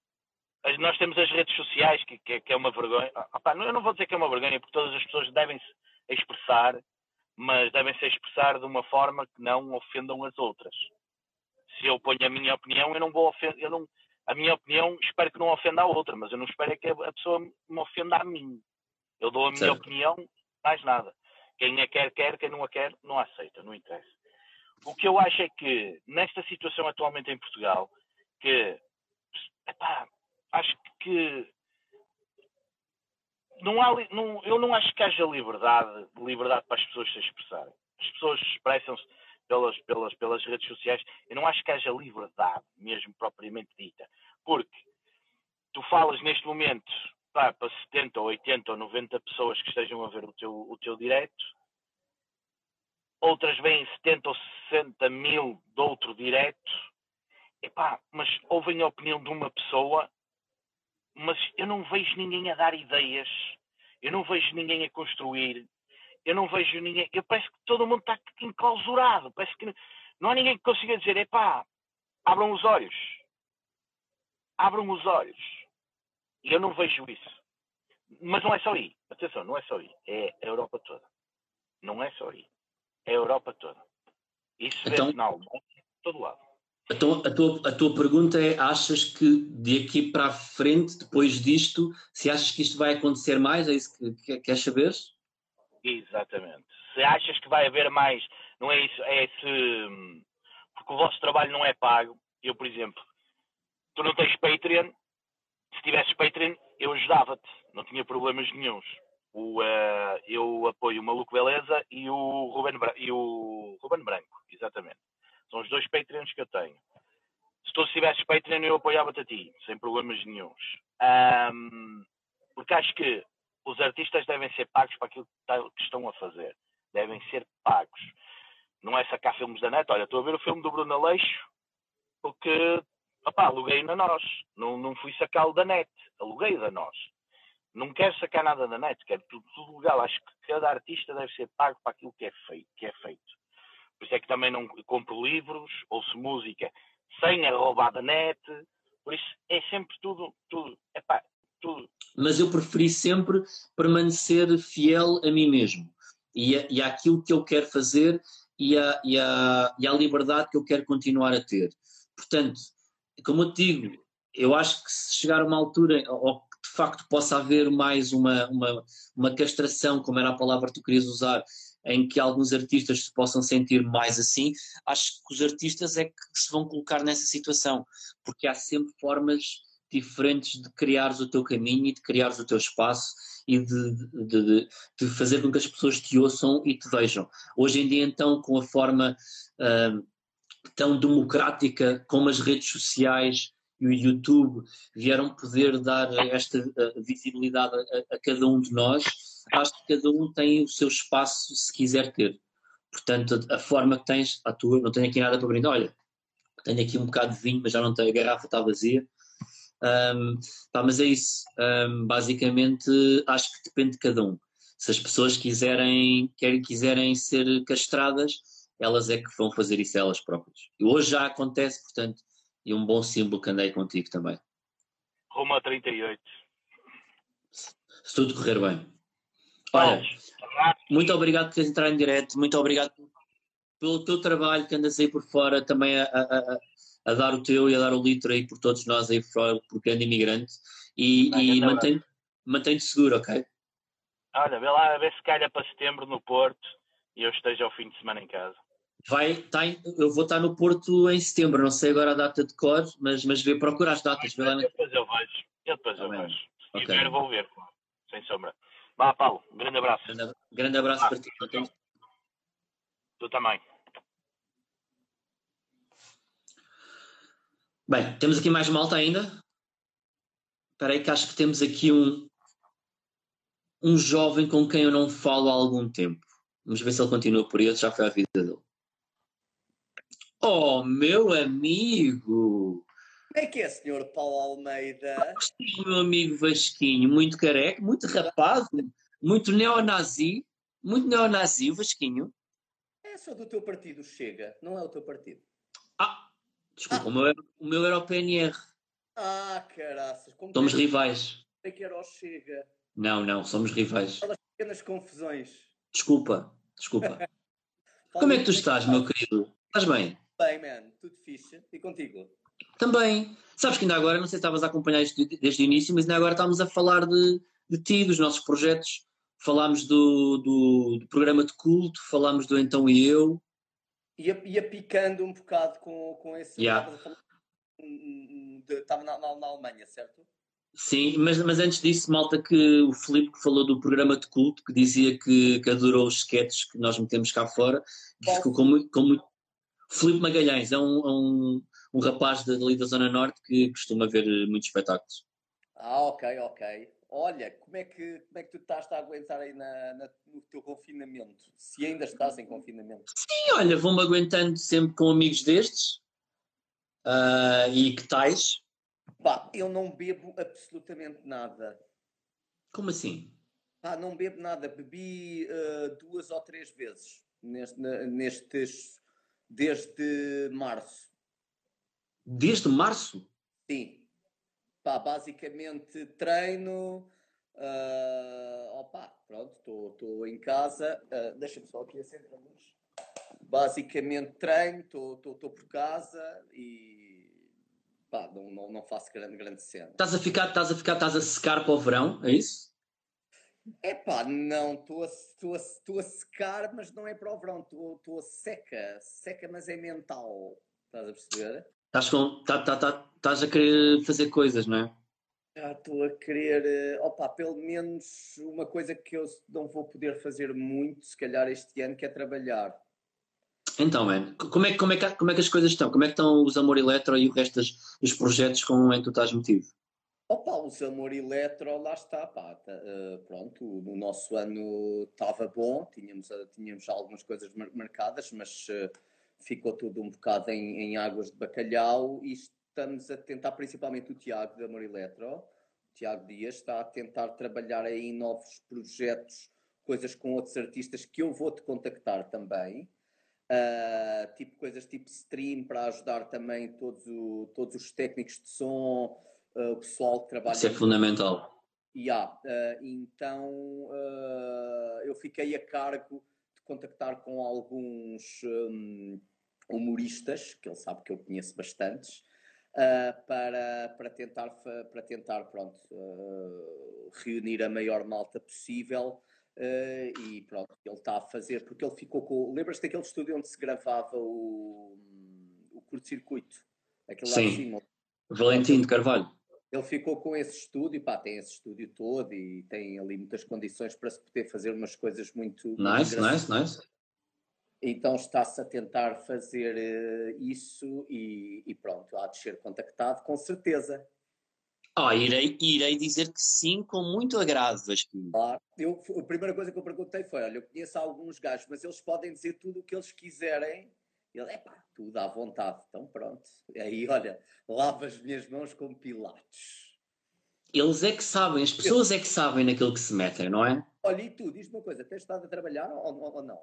nós temos as redes sociais, que, que- que é uma vergonha. Ah, não- eu não vou dizer que é uma vergonha, porque todas as pessoas devem se expressar, mas devem se expressar de uma forma que não ofendam as outras. Se eu ponho a minha opinião, eu não vou ofender. Eu não, a minha opinião espero que não ofenda a outra, mas eu não espero é que a pessoa me ofenda a mim. Eu dou a minha Certo. opinião, mais nada. Quem a quer, quer, quem não a quer, não a aceita, não interessa. O que eu acho é que, nesta situação atualmente em Portugal, que epá, acho que não há, não- eu não acho que haja liberdade, liberdade para as pessoas se expressarem. As pessoas expressam-se pelas, pelas, pelas redes sociais. Eu não acho que haja liberdade, mesmo propriamente dita. Porque tu falas neste momento pá, para 70 ou 80 ou 90 pessoas que estejam a ver o teu, o teu direto, outras vêm 70 ou 60 mil de outro direto, epá, mas ouvem a opinião de uma pessoa, mas eu não vejo ninguém a dar ideias, eu não vejo ninguém a construir, eu não vejo ninguém. Eu parece que todo mundo está enclausurado, parece que não há ninguém que consiga dizer, epá, abram os olhos. Abram os olhos. E eu não vejo isso. Mas não é só aí. Atenção, não é só aí. É a Europa toda. Não é só aí. É a Europa toda. Isso Então- vê-se na Alemanha, em todo lado. Então, a tua, a tua pergunta é: achas que de aqui para a frente, depois disto, se achas que isto vai acontecer mais? É isso que, que queres saber? Exatamente. Se achas que vai haver mais, não é isso, é esse. Porque o vosso trabalho não é pago. Eu, por exemplo, tu não tens Patreon. Se tivesses Patreon, eu ajudava-te. Não tinha problemas nenhums. O, eh, eu apoio o Maluco Beleza e o, Ruben e o Ruben Branco, exatamente. São os dois Patreons que eu tenho. Se tu tivesses Patreon, eu apoiava-te a ti, sem problemas nenhums. Ahm, porque acho que os artistas devem ser pagos para aquilo que tá- que estão a fazer. Devem ser pagos. Não é sacar filmes da net. Olha, estou a ver o filme do Bruno Aleixo porque, opá, aluguei na nós. Não, não fui sacá-lo da net. Aluguei da nós. Não quero sacar nada da net. Quero tudo, tudo legal. Acho que cada artista deve ser pago para aquilo que é feito. Que é feito. Por isso é que também não compro livros, ouço música sem a roubar da net. Por isso é sempre tudo, tudo, epá, tudo. Mas eu preferi sempre permanecer fiel a mim mesmo. E, a, e àquilo que eu quero fazer e, a, e, a, e à liberdade que eu quero continuar a ter. Portanto, como eu te digo, eu acho que se chegar a uma altura, ou que de facto possa haver mais uma, uma, uma castração, como era a palavra que tu querias usar, em que alguns artistas se possam sentir mais assim, acho que os artistas é que se vão colocar nessa situação, porque há sempre formas diferentes de criares o teu caminho e de criares o teu espaço e de, de, de, de fazer com que as pessoas te ouçam e te vejam. Hoje em dia, então, com a forma ah, tão democrática como as redes sociais e o YouTube vieram poder dar esta uh, visibilidade a, a, cada um de nós, acho que cada um tem o seu espaço se quiser ter. Portanto, a forma que tens, a tua, não tenho aqui nada para brindar, olha, tenho aqui um bocado de vinho, mas já não tenho, a garrafa está vazia. Um, pá, mas é isso, um, basicamente acho que depende de cada um. Se as pessoas quiserem, querem, quiserem ser castradas, elas é que vão fazer isso elas próprias. E hoje já acontece, portanto, e um bom símbolo que andei contigo também. Rumo a 38. Se tudo correr bem. Olha, muito obrigado por teres entrado em direto, muito obrigado pelo teu trabalho que andas aí por fora também a, a, a, a dar o teu e a dar o litro aí por todos nós aí fora, por grande imigrante e, e mantém-te mantém seguro, ok? Olha, vê lá, vê se calha para setembro no Porto e eu esteja ao fim de semana em casa. Vai, tá em, eu vou estar no Porto em setembro, não sei agora a data de cor, mas, mas vê, procura as datas. Vê lá na... Depois eu vejo, eu depois eu Tá vejo. Se Ok. tiver, vou ver, sem sombra. Vá, Paulo, um grande abraço. Grande, grande abraço Ah, para ti. Tu também. Bem, temos aqui mais malta ainda. Espera aí que acho que temos aqui um, um jovem com quem eu não falo há algum tempo. Vamos ver se ele continua por aí, já foi a vida dele. Oh, meu amigo! Como é que é, senhor Paulo Almeida? O meu amigo Vasquinho, muito careca, muito rapado, muito neonazi, muito neonazi, o Vasquinho. É só do teu partido, Chega, não é o teu partido. Ah, desculpa, o, meu, era- o meu era o PNR. Ah, caraças. Como Somos tens- rivais. Sei que era o Chega. Não, não, somos rivais. Aquelas pequenas confusões. Desculpa, desculpa. Como é que tu estás, meu querido? Estás bem? Bem, man, tudo fixe. E contigo? Também. Sabes que ainda agora, não sei se estavas a acompanhar isto de- desde o início, mas ainda agora estávamos a falar de, de ti, dos nossos projetos. Falámos do, do, do programa de culto, falámos do Então e Eu. Ia, ia picando um bocado com, com esse. Yeah. Estava na, na, na Alemanha, certo? Sim, mas, mas antes disso, malta, que o Filipe que falou do programa de culto, que dizia que, que adorou os sketches que nós metemos cá fora, que Qual? ficou com muito. Com muito... Filipe Magalhães é um, é um, um rapaz dali da Zona Norte que costuma ver muitos espetáculos. Ah, ok, ok. Olha, como é que, como é que tu estás a aguentar aí na, na- no teu confinamento? Se ainda estás em confinamento. Sim, olha, vou-me aguentando sempre com amigos destes ah, e que tais. Pá, eu não bebo absolutamente nada. Como assim? Pá, não bebo nada. Bebi eh, duas ou três vezes neste, nestes. desde março. Desde março? Sim. Pá, basicamente treino. ah, opa, pronto, estou em casa. ah, Deixa-me só aqui acender a luz. Basicamente treino, estou por casa e pá, não, não, não faço grande, grande cena. Estás a ficar, estás a ficar, estás a secar para o verão, é isso? Epá, não, estou a, estou a, estou a secar, mas não é para o verão, estou a seca, seca, mas é mental, estás a perceber? Estás, com, tá, tá, tá, estás a querer fazer coisas, não é? Já estou a querer, eh, opa, pelo menos uma coisa que eu não vou poder fazer muito, se calhar este ano, que é trabalhar. Então, man, como é, que- como, é que, como é que as coisas estão? Como é que estão os Amor Eletro e o resto dos projetos com em que tu estás metido? Opa, os Amor Eletro, lá está, pá, tá, eh, pronto, no nosso ano estava bom, tínhamos, eh, tínhamos algumas coisas mar- marcadas, mas eh, ficou tudo um bocado em, em águas de bacalhau e estamos a tentar, principalmente o Tiago de Amor Eletro, o Tiago Dias, está a tentar trabalhar aí em novos projetos, coisas com outros artistas que eu vou-te contactar também. Uh, tipo coisas tipo stream para ajudar também todos, o- todos os técnicos de som, uh, o pessoal que trabalha. Isso é fundamental. Yeah, uh, então eu fiquei a cargo contactar com alguns um, humoristas, que ele sabe que eu conheço bastantes, uh, para, para tentar, para tentar pronto, uh, reunir a maior malta possível eh, e pronto, ele está a fazer, porque ele ficou com. Lembras-te daquele estúdio onde se gravava o, o curto-circuito? Aquele lá Sim. de cima. Valentim de Carvalho. Ele ficou com esse estúdio, pá, tem esse estúdio todo e tem ali muitas condições para se poder fazer umas coisas muito. Nice, nice, nice. Então está-se a tentar fazer eh, isso e, e pronto, há de ser contactado, com certeza. Ah, irei, irei dizer que sim, com muito agrado, Vasquinho. Claro. Eu, a primeira coisa que eu perguntei foi: olha, eu conheço alguns gajos, mas eles podem dizer tudo o que eles quiserem. Ele, é pá, tudo à vontade. Então pronto. Aí, olha, lavo as minhas mãos com pilates. Eles é que sabem, as pessoas é que sabem naquilo que se metem, não é? Olha, e tu, diz-me uma coisa: tens estado a trabalhar ou, ou- ou não?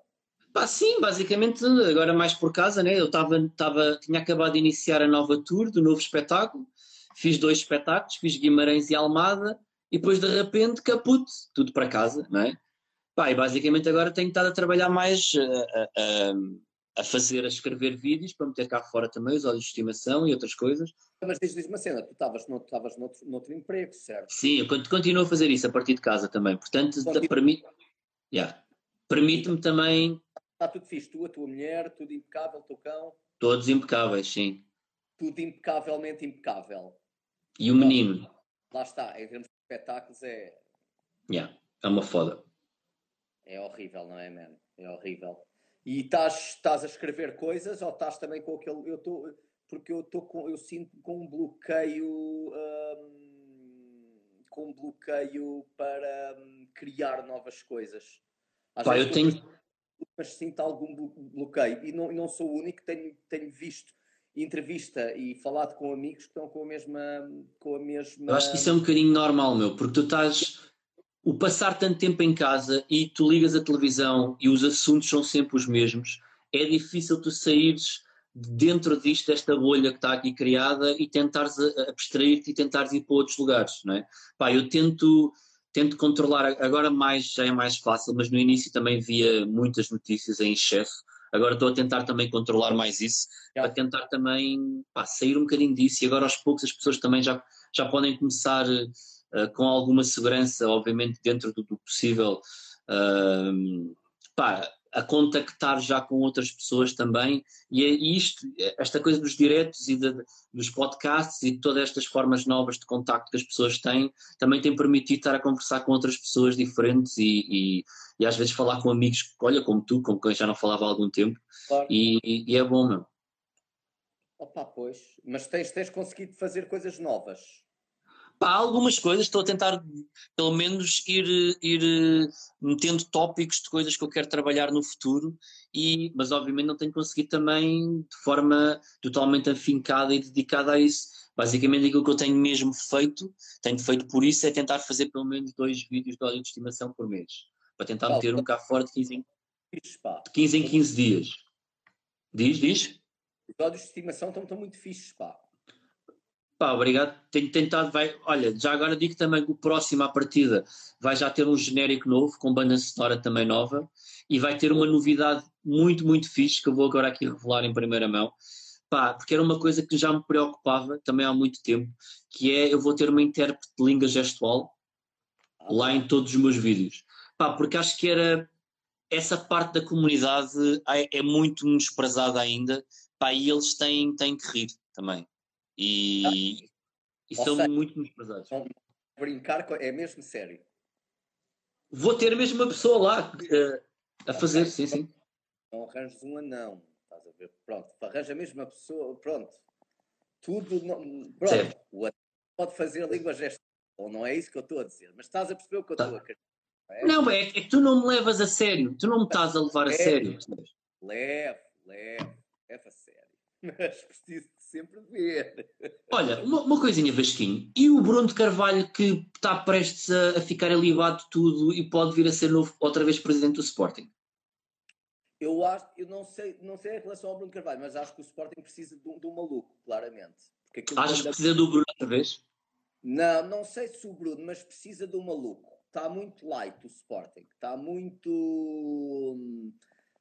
Pá, sim, basicamente, agora mais por casa, né? Eu tava, tava, tinha acabado de iniciar a nova tour do novo espetáculo, fiz dois espetáculos, fiz Guimarães e Almada, e depois de repente, caput, tudo para casa, não é? Pá, e basicamente agora tenho estado a trabalhar mais a, a- a fazer, a escrever vídeos para meter cá fora também os olhos de estimação e outras coisas. Mas diz- diz-me uma cena: tu estavas no, noutro, noutro emprego, certo? Sim, eu cont- continuo a fazer isso a partir de casa também, portanto, Continua. permi- yeah. permite-me também Está tudo fixe, tu, a tua mulher, tudo impecável, o teu cão, todos impecáveis, sim. tudo impecavelmente impecável. E o menino, Lá está, em termos de espetáculos é, yeah, é uma foda. é horrível, não é, man? É horrível. E estás, estás a escrever coisas ou estás também com aquele. Eu estou. Porque eu estou com. Eu sinto com um bloqueio. hum, com um bloqueio para hum, criar novas coisas. Às Pá, eu tenho, mas sinto algum blo- bloqueio. E não, não sou o único, tenho, tenho visto entrevista e falado com amigos que estão com a mesma. Com a mesma eu acho que isso é um bocadinho normal, meu, porque tu estás. O passar tanto tempo em casa e tu ligas a televisão e os assuntos são sempre os mesmos, é difícil tu saíres de dentro disto, desta bolha que está aqui criada e tentares abstrair-te e tentares ir para outros lugares, não é? Pá, eu tento, tento controlar, agora mais já é mais fácil, mas no início também via muitas notícias em excesso. Agora estou a tentar também controlar mais isso, para tentar também pá, sair um bocadinho disso e agora aos poucos as pessoas também já, já podem começar com alguma segurança, obviamente dentro do, do possível, ahm, pá, a contactar já com outras pessoas também e, é isto, esta coisa dos diretos e de- dos podcasts e de todas estas formas novas de contacto que as pessoas têm também tem permitido estar a conversar com outras pessoas diferentes e, e, e às vezes falar com amigos, olha, como tu, com quem já não falava há algum tempo Claro. e, e é bom, meu. Opa, pois. Mas tens, tens conseguido fazer coisas novas. Há algumas coisas, estou a tentar pelo menos ir, ir eh, metendo tópicos de coisas que eu quero trabalhar no futuro, e, mas obviamente não tenho conseguido também de forma totalmente afincada e dedicada a isso. Basicamente aquilo que eu tenho mesmo feito, tenho feito por isso, é tentar fazer pelo menos dois vídeos de óleo de estimação por mês, para tentar Pá, meter um cá fora de 15 em, Fixe, pá. de 15, em 15 dias. Diz, diz? Os olhos de estimação estão, estão muito fixes, pá. Pá, obrigado. Tenho tentado, vai, olha, já agora digo também que o próximo à partida vai já ter um genérico novo, com banda sonora também nova, e vai ter uma novidade muito, muito fixe, que eu vou agora aqui revelar em primeira mão. Pá, porque era uma coisa que já me preocupava também há muito tempo, que é eu vou ter uma intérprete de língua gestual lá em todos os meus vídeos. Pá, porque acho que era essa parte da comunidade é, é muito menosprezada ainda, pá, e eles têm, têm que rir também. E, e Ou são seja, muito. Não brincar com- é mesmo sério. Vou ter mesmo uma pessoa lá eh, a fazer, sim, sim. Não arranjes um anão. Estás a ver? Pronto. Arranja mesmo a pessoa. Pronto. Tudo. Não, pronto. Certo. O anão pode fazer língua gestual. Ou não é isso que eu estou a dizer. Mas estás a perceber o que eu Tá. estou a querer. é? Não, é, é que tu não me levas a sério, tu não me estás a levar a É. sério. Levo, levo. Leva a sério. Mas preciso sempre ver. Olha, uma, uma coisinha, Vasquinho, e o Bruno de Carvalho que está prestes a, a ficar alivado de tudo e pode vir a ser novo, outra vez presidente do Sporting? Eu acho, eu não sei, não sei em relação ao Bruno Carvalho, mas acho que o Sporting precisa de um, de um maluco, claramente. Porque Achas que precisa do Bruno outra vez? Não, não sei se o Bruno, mas precisa de um maluco. Está muito light o Sporting. Está muito. hum,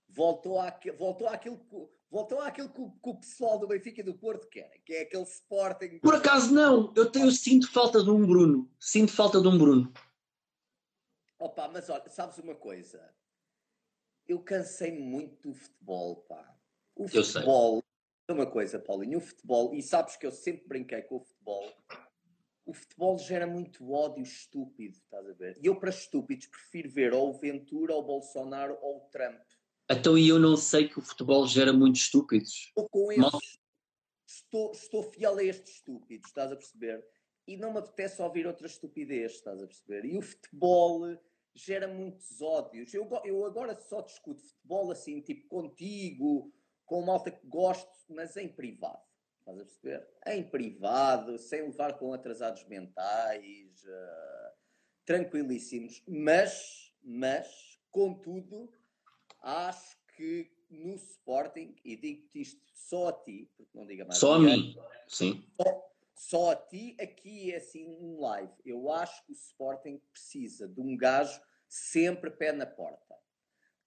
Voltou, àque... voltou àquilo, que... voltou àquilo que, o... que o pessoal do Benfica e do Porto querem, que é aquele Sporting. Por acaso não, eu, tenho, sinto falta de um Bruno, sinto falta de um Bruno. Opa, mas olha, sabes uma coisa? Eu cansei muito do futebol, pá. O Eu sei. futebol, uma coisa, Paulinho, o futebol, e sabes que eu sempre brinquei com o futebol, o futebol gera muito ódio estúpido, estás a ver? E eu, para estúpidos, prefiro ver ou o Ventura, ou o Bolsonaro, ou o Trump. Então e eu não sei que o futebol gera muitos estúpidos. Estou com Mal- eles, estou, estou fiel a estes estúpidos, estás a perceber? E não me apetece ouvir outra estupidez, estás a perceber? E o futebol gera muitos ódios. Eu, eu agora só discuto futebol assim, tipo contigo, com malta que gosto, mas em privado. Estás a perceber? Em privado, sem levar com atrasados mentais, ah, tranquilíssimos. Mas, mas, contudo, acho que no Sporting, e digo-te isto só a ti, porque não diga mais Só a mim. Sim. só, só a ti, aqui é assim um live. Eu acho que o Sporting precisa de um gajo sempre pé na porta.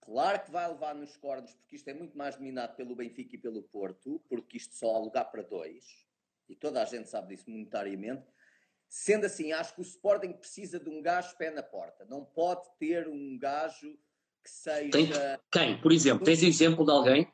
Claro que vai levar nos cornos, porque isto é muito mais dominado pelo Benfica e pelo Porto, porque isto só há lugar para dois, e toda a gente sabe disso monetariamente. Sendo assim, acho que o Sporting precisa de um gajo pé na porta. Não pode ter um gajo que seja. Tem- Quem? Por exemplo, tens exemplo de alguém?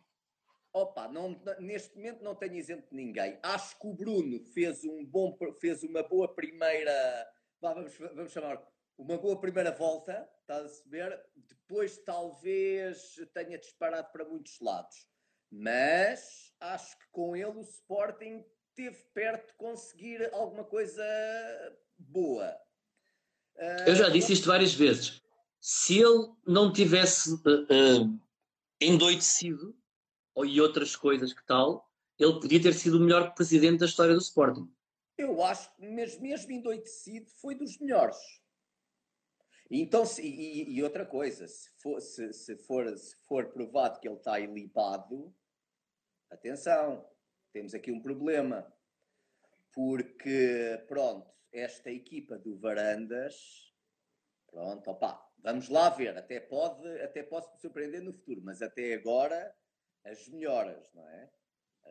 Opa, não, neste momento não tenho exemplo de ninguém. Acho que o Bruno fez, um bom, fez uma boa primeira. Vamos, vamos chamar. Uma boa primeira volta, estás a saber? Depois talvez tenha disparado para muitos lados. Mas acho que com ele o Sporting esteve perto de conseguir alguma coisa boa. Eu já disse isto várias vezes. Se ele não tivesse eh, eh, endoidecido ou e outras coisas que tal, ele podia ter sido o melhor presidente da história do Sporting. Eu acho que mesmo, mesmo endoidecido foi dos melhores. Então, se- e- e outra coisa, se for, se, se for, se for provado que ele está ilibado, atenção, temos aqui um problema. Porque, pronto, esta equipa do Varandas, pronto, opá, vamos lá ver, até pode, até posso me surpreender no futuro, mas até agora, as melhoras, não é?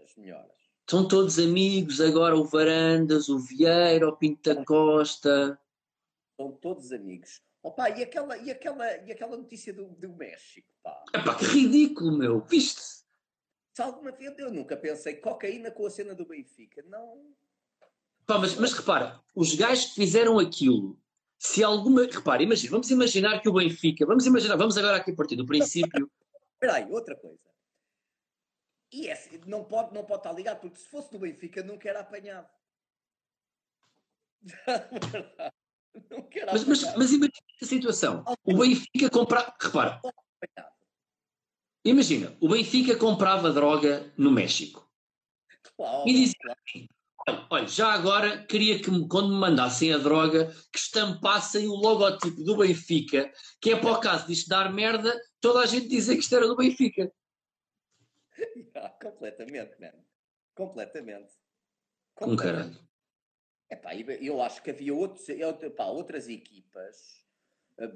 As melhoras. São todos amigos agora, o Varandas, o Vieira, o Pinto da Costa. São todos amigos. Opa, e aquela, e aquela, e aquela notícia do, do México, pá. Epá, que ridículo, meu. Viste? Se alguma vez eu nunca pensei cocaína com a cena do Benfica. Não. Pá, mas, mas repara, os gajos que fizeram aquilo, se alguma. Repara, imagina, vamos imaginar que o Benfica. Vamos imaginar, vamos agora aqui a partir do princípio. Espera aí, outra coisa. E esse, não, pode, não pode estar ligado, porque se fosse do Benfica nunca era apanhado. nunca era Mas, mas, apanhado. mas imagina a situação. O Benfica comprava. Repara, imagina, o Benfica comprava droga no México. Claro, E dizia assim: olha, olha, já agora queria que quando me mandassem a droga, que estampassem o logotipo do Benfica, que é para o caso disto dar merda, toda a gente dizer que isto era do Benfica. Ah, completamente, mano. Completamente. Com caralho. Epá, eu acho que havia outros, eu- pá, outras equipas eh,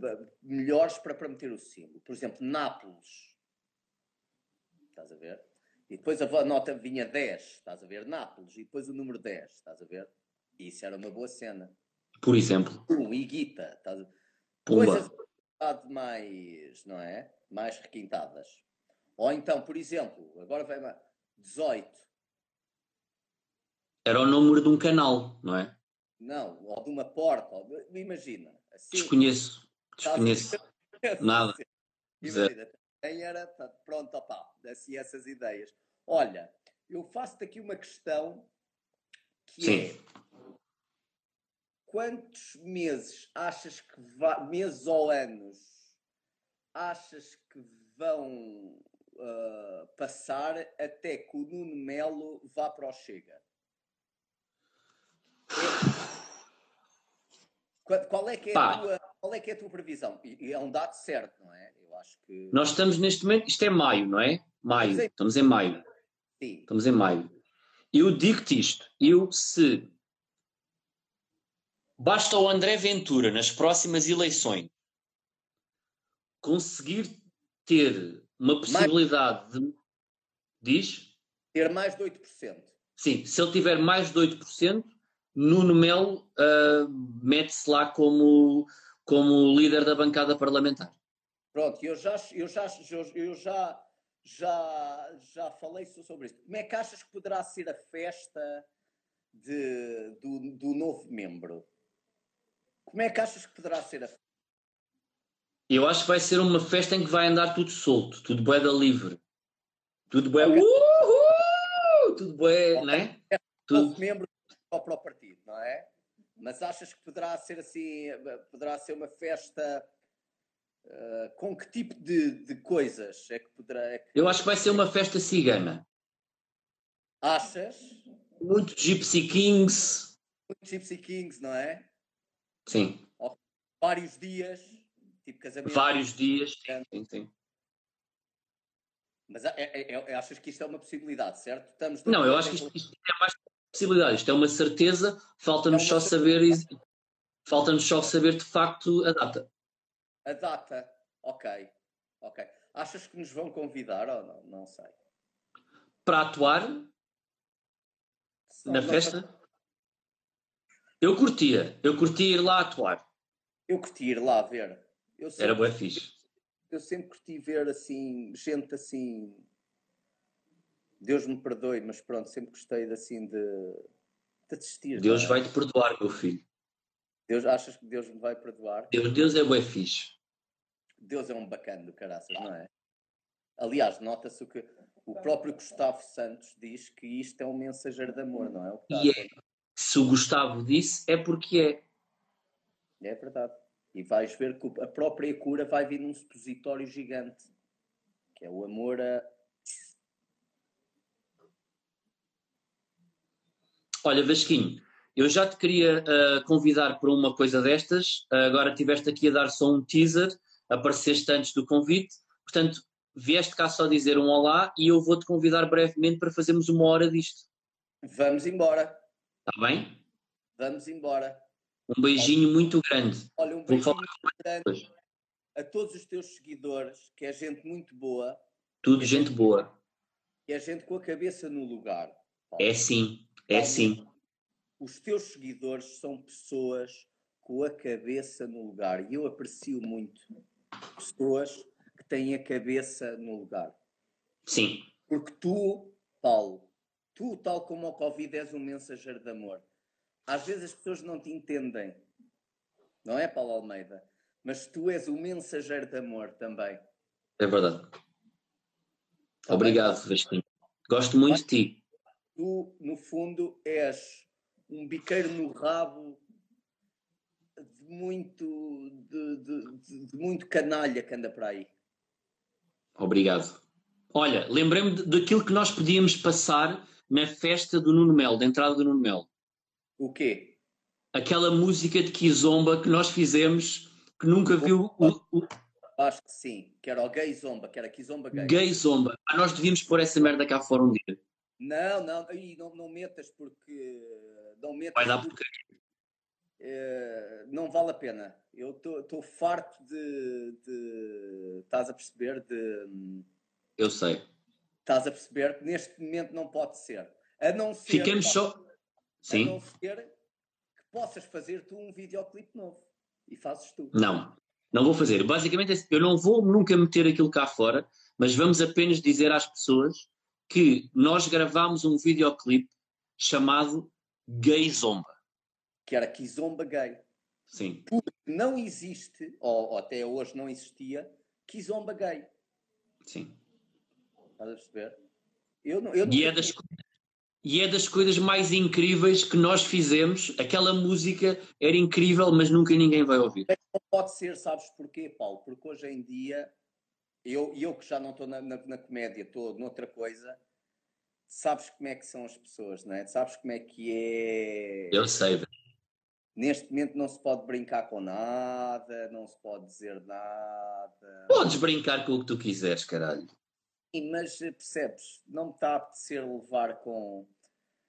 melhores para, para meter o símbolo. Por exemplo, Nápoles. Estás a ver? E depois a nota vinha 10, estás a ver? Nápoles. E depois o número 10, estás a ver? E isso era uma boa cena. Por exemplo. Um, e Guita, estás a Pumba. Coisas mais, não é? Mais requintadas. Ou então, por exemplo, agora vai mais 18. Era o número de um canal, não é? Não, ou de uma porta, ou de- imagina. Assim, Desconheço. Desconheço. ver? Nada. Imagina, era, pronto, opá, assim essas ideias. Olha, eu faço-te aqui uma questão que Sim. é quantos meses achas que vai, meses ou anos achas que vão ah, passar até que o Nuno Melo vá para o Chega? Qual, qual é que é Pá. a tua, qual é que é a tua previsão? E, é um dado certo, não é? Eu acho que. Nós estamos neste momento, isto é maio, não é? Maio, Sim. estamos em maio. Sim. Estamos em maio. Eu digo-te isto, eu se basta o André Ventura nas próximas eleições conseguir ter uma possibilidade de diz? Ter mais de 8%. Sim, se ele tiver mais de 8%, Nuno Melo ah, mete-se lá como como líder da bancada parlamentar. Pronto, eu já, eu já, eu, já, já, já falei so- sobre isso. Como é que achas que poderá ser a festa de, do, do novo membro? Como é que achas que poderá ser a festa? Eu acho que vai ser uma festa em que vai andar tudo solto, tudo bué da livre. Tudo bué. Uhul! Tudo bué, não é? Tudo. novo membro só para o partido, não é? Mas achas que poderá ser assim, poderá ser uma festa eh, com que tipo de, de coisas é que poderá. é que- Eu acho que vai ser uma festa cigana. Achas? Muito Gypsy Kings. Muito Gypsy Kings, não é? Sim. Vários dias, tipo casamento. Vários dias. Sim, sim, sim. Mas é- é- é- achas que isto é uma possibilidade, certo? Estamos Não, eu acho que isto, isto é mais possibilidade. Isto é uma certeza. Falta-nos só saber. Falta-nos só saber de facto a data. A data, ok. Ok. Achas que nos vão convidar ou não? Não sei. Para atuar na Não, festa. Eu curtia. Eu curtia ir lá atuar. Eu curti ir lá ver. Eu Era sempre- bué fixe. Eu sempre curti ver assim, gente assim. Deus me perdoe, mas pronto, sempre gostei de assim de, de assistir. Deus é? vai-te perdoar, meu filho. Deus, achas que Deus me vai perdoar? Deus, Deus é bué fixe. Deus é um bacana do caraças, não é? Aliás, nota-se o que o próprio Gustavo Santos diz que isto é um mensageiro de amor, não é? E é. Se o Gustavo disse, é porque é. É verdade. E vais ver que a própria cura vai vir num supositório gigante, que é o amor a. Olha, Vasquinho, eu já te queria ah, convidar para uma coisa destas. Ah, agora tiveste aqui a dar só um teaser, apareceste antes do convite. Portanto, vieste cá só dizer um olá e eu vou-te convidar brevemente para fazermos uma hora disto. Vamos embora, Está bem? vamos embora. Um beijinho muito grande. Olha, um beijinho muito grande a todos os teus seguidores, que é gente muito boa, Tudo gente boa. que é gente com a cabeça no lugar. É sim, é sim. Os teus seguidores são pessoas com a cabeça no lugar e eu aprecio muito pessoas que têm a cabeça no lugar. Sim. Porque tu, Paulo, tu, tal como o Covid, és um mensageiro de amor. Às vezes as pessoas não te entendem, não é, Paulo Almeida? Mas tu és o mensageiro de amor também. É verdade. Obrigado, Vasquinho. Gosto muito de ti. Tu, no fundo, és um biqueiro no rabo de muito, de, de- de- muito canalha que anda para aí. Obrigado. Olha, lembrei-me daquilo que nós podíamos passar na festa do Nuno Melo, da entrada do Nuno Melo. O quê? Aquela música de Kizomba que nós fizemos, que nunca viu o, o Acho que sim, que era o gay zomba, que era Kizomba gay. Gay Zomba. Ah, Nós devíamos pôr essa merda cá fora um dia. Não, não, aí não, não metas porque não metas Vai dar porque, eh, não vale a pena. Eu estou farto de, de- Estás a perceber? De. Eu sei. Estás a perceber que neste momento não pode ser. A não ser. Ficamos só. A Sim. não ser que possas fazer tu um videoclipe novo. E fazes tu. Não, não vou fazer. Basicamente, é- eu não vou nunca meter aquilo cá fora, mas vamos apenas dizer às pessoas que nós gravámos um videoclipe chamado Gay Zomba. Que era Kizomba gay. Sim. Porque não existe, ou, ou até hoje não existia, Kizomba gay. Sim. Estás a perceber? Eu, não- eu E nunca é, das, e é das coisas mais incríveis que nós fizemos. Aquela música era incrível, mas nunca ninguém vai ouvir. Não pode ser, sabes porquê, Paulo? Porque hoje em dia, eu, eu que já não estou na, na, na comédia, estou noutra coisa, sabes como é que são as pessoas, não é? Sabes como é que é. Eu sei. Neste momento não se pode brincar com nada, não se pode dizer nada. Podes brincar com o que tu quiseres, caralho. Sim, Mas eh, percebes, não me está a apetecer levar com.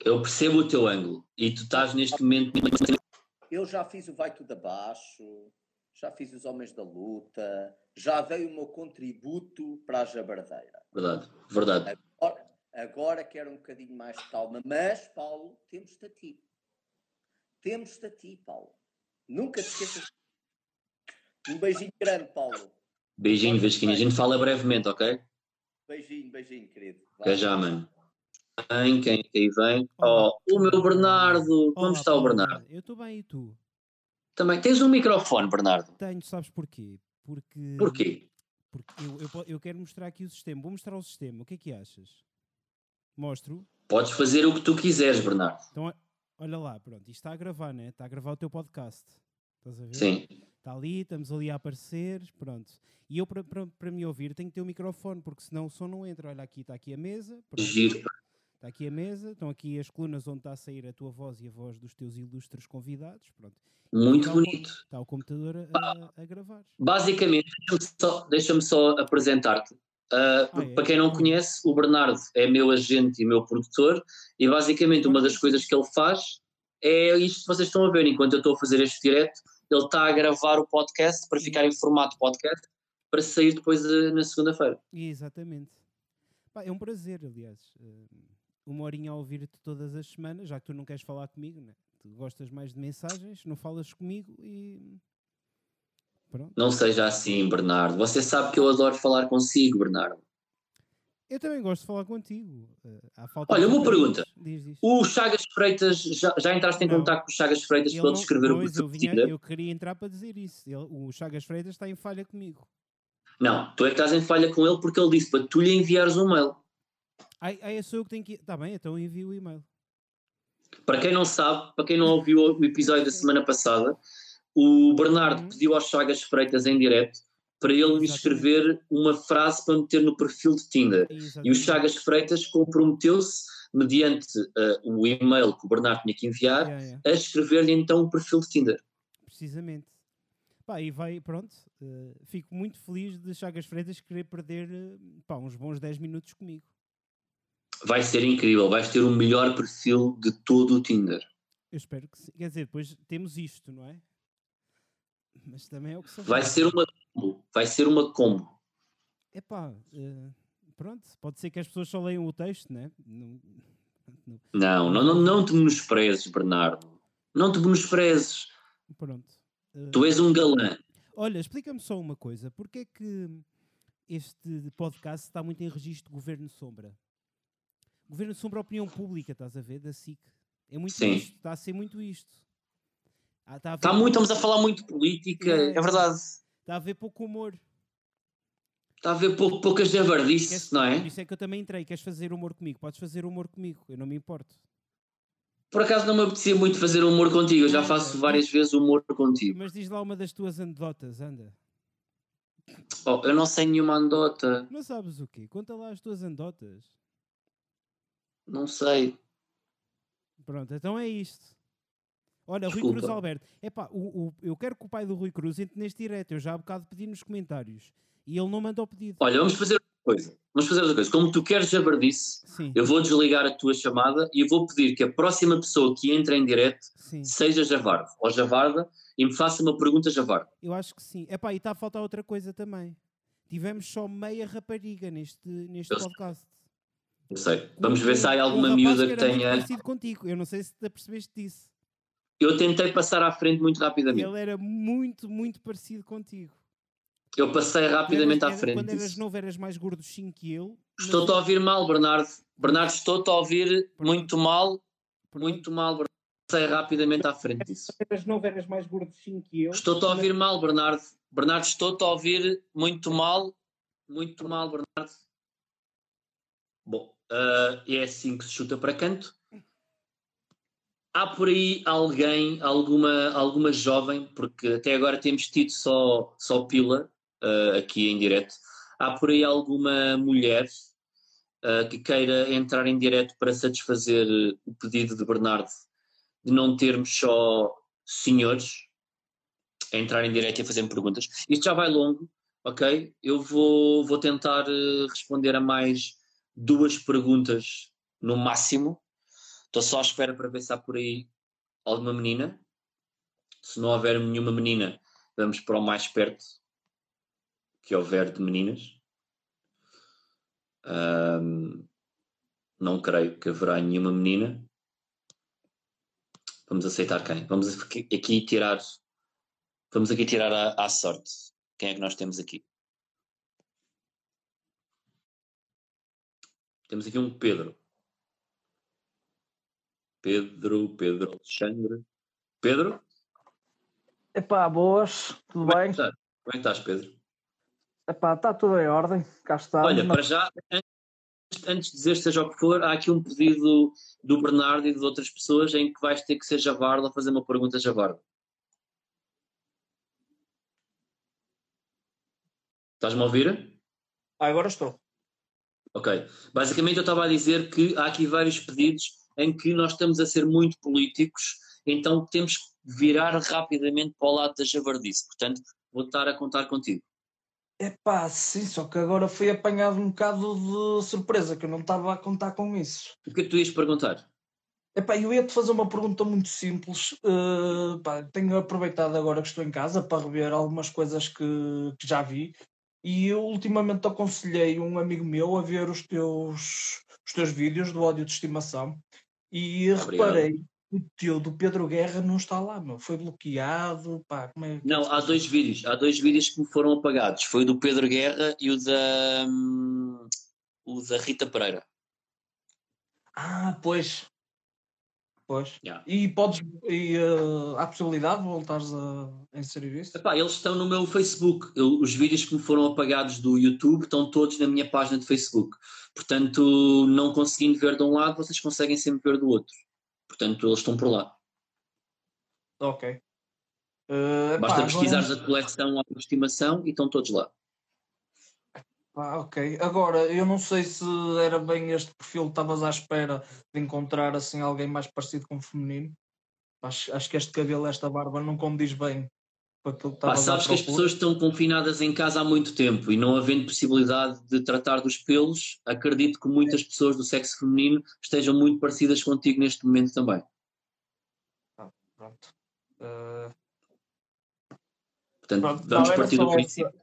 Eu percebo o teu ângulo e tu estás neste momento. Eu já fiz o Vai Tudo Abaixo, já fiz os Homens da Luta, já dei o meu contributo para a jabardeira. Verdade, verdade. Agora, agora quero um bocadinho mais de calma, mas, Paulo, temos-te a ti. Temos-te a ti, Paulo. Nunca te esqueças Um beijinho grande, Paulo. Beijinho, Vasquinha. A gente fala brevemente, ok? Beijinho, beijinho, querido. Até já, mano. Quem, quem aí vem? Oh, o meu Bernardo. Como Olá, está o Paulo, Bernardo? Eu estou bem e tu? Também. Tens um microfone, Bernardo. Tenho, sabes porquê? Porque. Porquê? Porque eu, eu, eu quero mostrar aqui o sistema. Vou mostrar o sistema. O que é que achas? Mostro. Podes fazer o que tu quiseres, Bernardo. Então, olha lá, pronto. Isto está a gravar, né? Está a gravar o teu podcast. Estás a ver? Sim. Está ali, estamos ali a aparecer, pronto. E eu, para- me ouvir, tenho que ter o microfone, porque senão o som não entra. Olha aqui, está aqui a mesa. pronto. Giro. Está aqui a mesa, estão aqui as colunas onde está a sair a tua voz e a voz dos teus ilustres convidados. Pronto. Muito está o bonito. Está o computador a, a- gravar. Basicamente, deixa-me só, deixa-me só apresentar-te. Ah, Ah, é? Para quem não conhece, o Bernardo é meu agente e meu produtor, e basicamente uma das coisas que ele faz é isto que vocês estão a ver. Enquanto eu estou a fazer este direto, ele está a gravar o podcast para ficar em formato podcast para sair depois eh, na segunda-feira. Exatamente. Pá, é um prazer, aliás. Uma horinha a ouvir-te todas as semanas, já que tu não queres falar comigo, né? Tu gostas mais de mensagens, não falas comigo e. Pronto. Não seja assim, Bernardo. Você sabe que eu adoro falar consigo, Bernardo. Eu também gosto de falar contigo. eh, Olha, uma pergunta. Diz, diz. O Chagas Freitas, já, já entraste em Não. contato com o Chagas Freitas Ele para ele não- descrever o perfil eu, vinha- eu queria entrar para dizer isso. Ele- o Chagas Freitas está em falha comigo. Não, tu é que estás em falha com ele porque ele disse para tu lhe enviares um mail. Ai, ai, sou eu que tenho que. Está bem, então envio o e-mail. Para quem não sabe, para quem não ouviu o episódio da semana passada, o Bernardo pediu aos Chagas Freitas em direto para ele lhe escrever uma frase para meter no perfil de Tinder. E o Chagas Freitas comprometeu-se, mediante eh, o e-mail que o Bernardo tinha que enviar, Yeah, yeah. a escrever-lhe então o perfil de Tinder. Precisamente. Pá, e vai, pronto. eh, fico muito feliz de Chagas Freitas querer perder eh, pá, uns bons 10 minutos comigo. Vai ser incrível, vais ter o melhor perfil de todo o Tinder. Eu espero que sim. Quer dizer, depois temos isto, não é? Mas também é o que se Vai faz. ser uma combo, vai ser uma combo. Epá, eh, pronto. Pode ser que as pessoas só leiam o texto, né? Não, não- Não, não, não, não te menosprezes, Bernardo. Não te menosprezes. Pronto. Eh, Tu és um galã. Olha, explica-me só uma coisa. Porquê é que este podcast está muito em registro de Governo Sombra? Governo Sombra Opinião Pública, estás a ver? Da SIC. É muito Sim. isto. Está a ser muito isto. Ah, está a Está muito, estamos a falar muito de política, Yeah, é verdade. Está a haver pouco humor. Está a haver pouco, poucas Queres- javardice, não Por é? isso é que eu também entrei. Queres fazer humor comigo? Podes fazer humor comigo. Eu não me importo. Por acaso não me apetecia muito fazer humor contigo, eu já faço várias vezes humor contigo. Mas diz lá uma das tuas anedotas, anda. Oh, eu não sei nenhuma anedota, Não sabes o quê? Conta lá as tuas anedotas. Não sei. Pronto, então é isto. Olha, Rui Desculpa. Cruz Alberto. Epá, o, o, eu quero que o pai do Rui Cruz entre neste direto. Eu já há bocado pedi nos comentários. E ele não mandou pedido. Olha, vamos fazer outra coisa. Vamos fazer outra coisa. Como tu queres javardice, Sim. eu vou desligar a tua chamada e eu vou pedir que a próxima pessoa que entre em direto Sim. seja Javardo ou Javarda e me faça uma pergunta Javardo. Eu acho que sim. Epá, e está a faltar outra coisa também. Tivemos só meia rapariga neste, neste Eu podcast. Eu sei. Vamos ver se há Um alguma miúda que muito tenha. parecido contigo. Eu não sei se te apercebeste disso. Eu tentei passar à frente muito rapidamente. Ele era muito, muito parecido contigo. Eu passei rapidamente à frente. Quando eras novo eras mais gordochinho que eu. Estou-te a ouvir mal, Bernardo. Bernardo, estou-te a ouvir muito mal. Muito mal, Bernardo. Passei rapidamente à frente disso. eras novo eras mais gordochinho que eu. Estou-te a ouvir mal, Bernardo. Bernardo, estou-te a ouvir muito mal. Muito mal, Bernardo. Bom, ah, é assim que se chuta para canto. Há por aí alguém, alguma, alguma jovem, porque até agora temos tido só, só pila ah, aqui em direto. Há por aí alguma mulher ah, que queira entrar em direto para satisfazer o pedido de Bernardo de não termos só senhores a entrar em direto e a fazer perguntas. Isto já vai longo, ok? Eu vou, vou tentar responder a mais duas perguntas no máximo. Estou só à espera para há por aí alguma menina. Se não houver nenhuma menina, vamos para o mais perto que houver de meninas. Ahm, não creio que haverá nenhuma menina. Vamos aceitar quem? Vamos aqui aqui tirar Vamos aqui tirar à, à sorte. Quem é que nós temos aqui? Temos aqui um Pedro. Pedro, Pedro Alexandre. Pedro? Epá, boas, tudo Como é bem? Como é que estás, Pedro? Epá, está tudo em ordem, cá está. Olha, para já, antes, antes de dizer seja o que for, há aqui um pedido do Bernardo e de outras pessoas em que vais ter que ser Javarda a fazer uma pergunta a Javarda. Estás-me a ouvir? Ah, agora estou. Ok. Basicamente eu estava a dizer que há aqui vários pedidos em que nós estamos a ser muito políticos, então temos que virar rapidamente para o lado da javardice. Portanto, vou estar a contar contigo. Epá, sim, só que agora fui apanhado um bocado de surpresa, que eu não estava a contar com isso. O que é que tu ias perguntar? Epá, eu ia-te fazer uma pergunta muito simples. eh, pá, tenho aproveitado agora que estou em casa para rever algumas coisas que, que já vi e eu ultimamente aconselhei um amigo meu a ver os teus, os teus vídeos do ódio de estimação e Obrigado. reparei que o teu do Pedro Guerra não está lá, meu. Foi bloqueado, pá, como é que Não, há dois vídeos. Há dois vídeos que me foram apagados. Foi o do Pedro Guerra e o da, hum, o da Rita Pereira. Ah, pois. Pois. Yeah. E podes. E, eh, há possibilidade de voltares a a inserir isso? Epá, eles estão no meu Facebook. Eu- os vídeos que me foram apagados do YouTube estão todos na minha página de Facebook. Portanto, não conseguindo ver de um lado, vocês conseguem sempre ver do outro. Portanto, eles estão por lá. Ok. Eh, Basta pá, pesquisares agora- a coleção à estimação e estão todos lá. Pá, ok. Agora, eu não sei se era bem este perfil que estavas à espera de encontrar assim alguém mais parecido com o feminino. Acho, acho que este cabelo, esta barba não condiz bem com aquilo que estavas sabes que as pessoas estão confinadas em casa há muito tempo e não havendo possibilidade de tratar dos pelos, acredito que muitas pessoas do sexo feminino estejam muito parecidas contigo neste momento também. Pronto. Eh, Portanto, Pronto, vamos não, partir do princípio.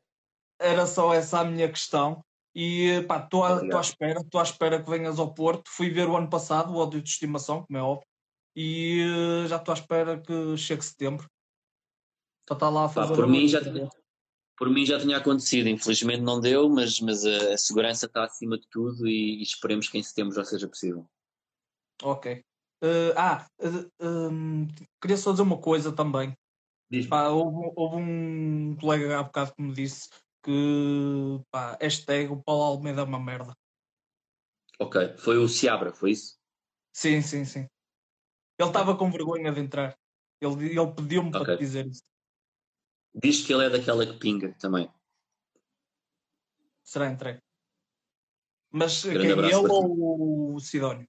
Era só essa a minha questão. E pá, estou à, à espera, estou à espera que venhas ao Porto. Fui ver o ano passado o ódio de estimação, como é óbvio, e eh, já estou à espera que chegue setembro para estar lá a Pá, fazer por, o mim já tinha, por mim já tinha acontecido, infelizmente não deu, mas, mas a, a segurança está acima de tudo e, e esperemos que em setembro já seja possível. Ok. Eh, ah, eh, hum, queria só dizer uma coisa também. Pá, houve, houve um colega há bocado que me disse que pá, hashtag o Paulo Almeida é uma merda. Ok, foi o Seabra, foi isso? Sim, sim, sim. Ele estava com vergonha de entrar. Ele, ele pediu-me para Ok. te dizer isso. Diz que ele é daquela que pinga também. Será entregue. Mas Grande quem? Ele para ou o Sidónio?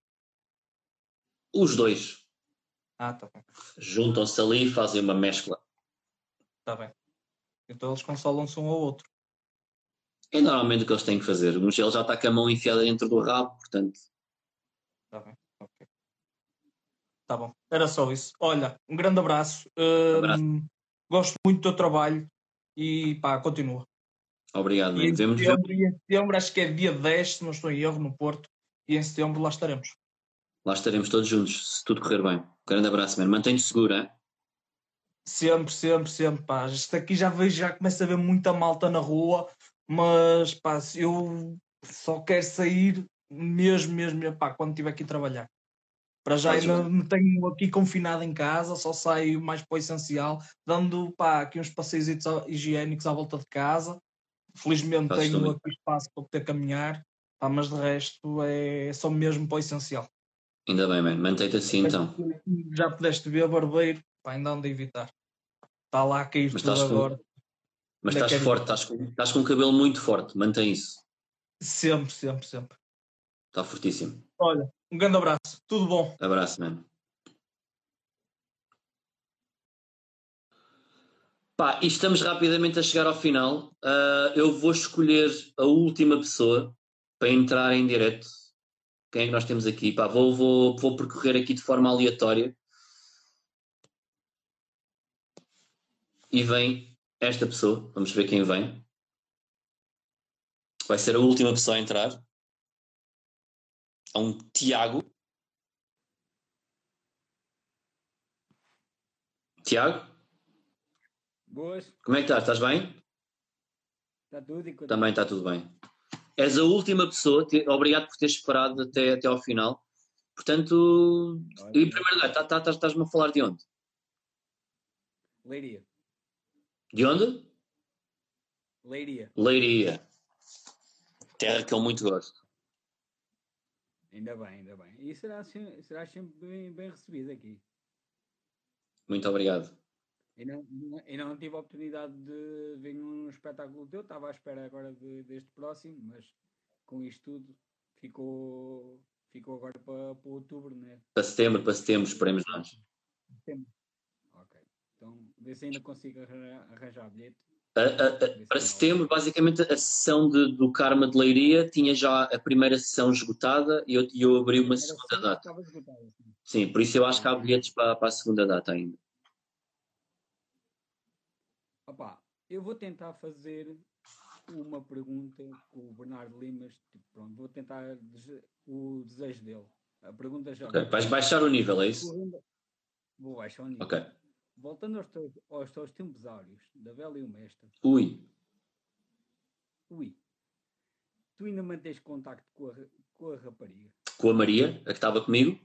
Os dois Ah, tá bem. juntam-se ali e fazem uma mescla. Tá bem. Então eles consolam-se um ao outro. É normalmente o que eles têm que fazer. Mas ele já está com a mão enfiada dentro do rabo, portanto. Tá bem. Ok. Tá bom. Era só isso. Olha, um grande abraço. Hum, Abraço. Gosto muito do teu trabalho e pá, continua. Obrigado, E em, setembro, e em setembro, acho que é dia 10, se não estou em erro, no Porto. E em setembro lá estaremos. lá estaremos todos juntos, se tudo correr bem. Um grande abraço, mano. Mantém-te seguro, hein? Sempre, sempre, sempre, pá. Isto aqui já vejo, já começo a ver muita malta na rua, mas pá, eu só quero sair mesmo, mesmo, pá, quando estiver aqui a trabalhar. Para já ainda me tenho aqui confinado em casa, só saio mais para o essencial, dando pá, aqui uns passeios higiênicos à volta de casa. Felizmente tenho também. aqui espaço para poder caminhar, pá, mas de resto é só mesmo para o essencial. Ainda bem, mano. Mantém-te assim então. Já pudeste ver barbeiro, pá, ainda ando a evitar. Está lá a cair Mas tudo agora. Mas estás forte, estás com, estás com um cabelo muito forte. Mantém isso. Sempre, sempre, sempre. Está fortíssimo. Olha, um grande abraço. Tudo bom. Abraço, mano. Pá, e estamos rapidamente a chegar ao final. Ah, eu vou escolher a última pessoa para entrar em direto. Quem é que nós temos aqui? Pá, vou, vou, vou percorrer aqui de forma aleatória. E vem esta pessoa. Vamos ver quem vem. Vai ser a última pessoa a entrar. É um Tiago. Tiago? Boas, Como é que estás? Estás bem? está tudo e? Também está tudo bem. És a última pessoa, obrigado por teres esperado até, até ao final. Portanto, em primeiro lugar, tá- tá- tá- estás-me a falar de onde? Leiria. De onde? Leiria. Leiria. Terra que eu muito gosto. Ainda bem, ainda bem. E será, se- será sempre bem, bem recebido aqui. Muito obrigado. E não, não tive a oportunidade de ver um espetáculo teu, estava à espera agora de- deste próximo, mas com isto tudo ficou, ficou agora para, para outubro, né? Para setembro, para setembro, esperemos nós. Setembro. Então, vê se ainda consigo arranjar, bilhete. A- a- a- para setembro, basicamente, a sessão de- do Karma de Leiria tinha já a primeira sessão esgotada e eu, eu abri uma segunda data. assim. Sim, por isso eu acho que há bilhetes para, para a segunda data ainda. Opa, eu vou tentar fazer uma pergunta com o Bernardo Limas. Tipo, pronto, vou tentar o desejo dele. A pergunta já. Ok, Vais baixar o nível, é isso? Vou baixar o nível. Ok. Voltando aos teus, aos teus tempos áureos, da Bela e o Mestre. Ui, Ui. Tu ainda mantens contacto com a, com a rapariga? com a Maria, a que estava comigo.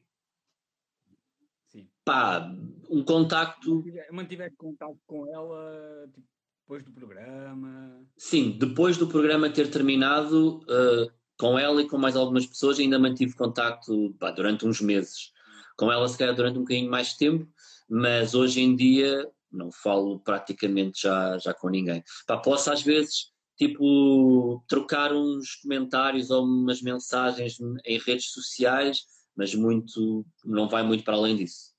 Sim. Pá, um contacto. Mantive- Mantiveste contacto com ela tipo, depois do programa? Sim, depois do programa ter terminado, eh, com ela e com mais algumas pessoas, ainda mantive contacto pá, durante uns meses. Com ela, se calhar, durante um bocadinho mais de tempo, mas hoje em dia não falo praticamente já, já com ninguém. Pá, posso, às vezes, tipo, trocar uns comentários ou umas mensagens em redes sociais, mas muito, não vai muito para além disso.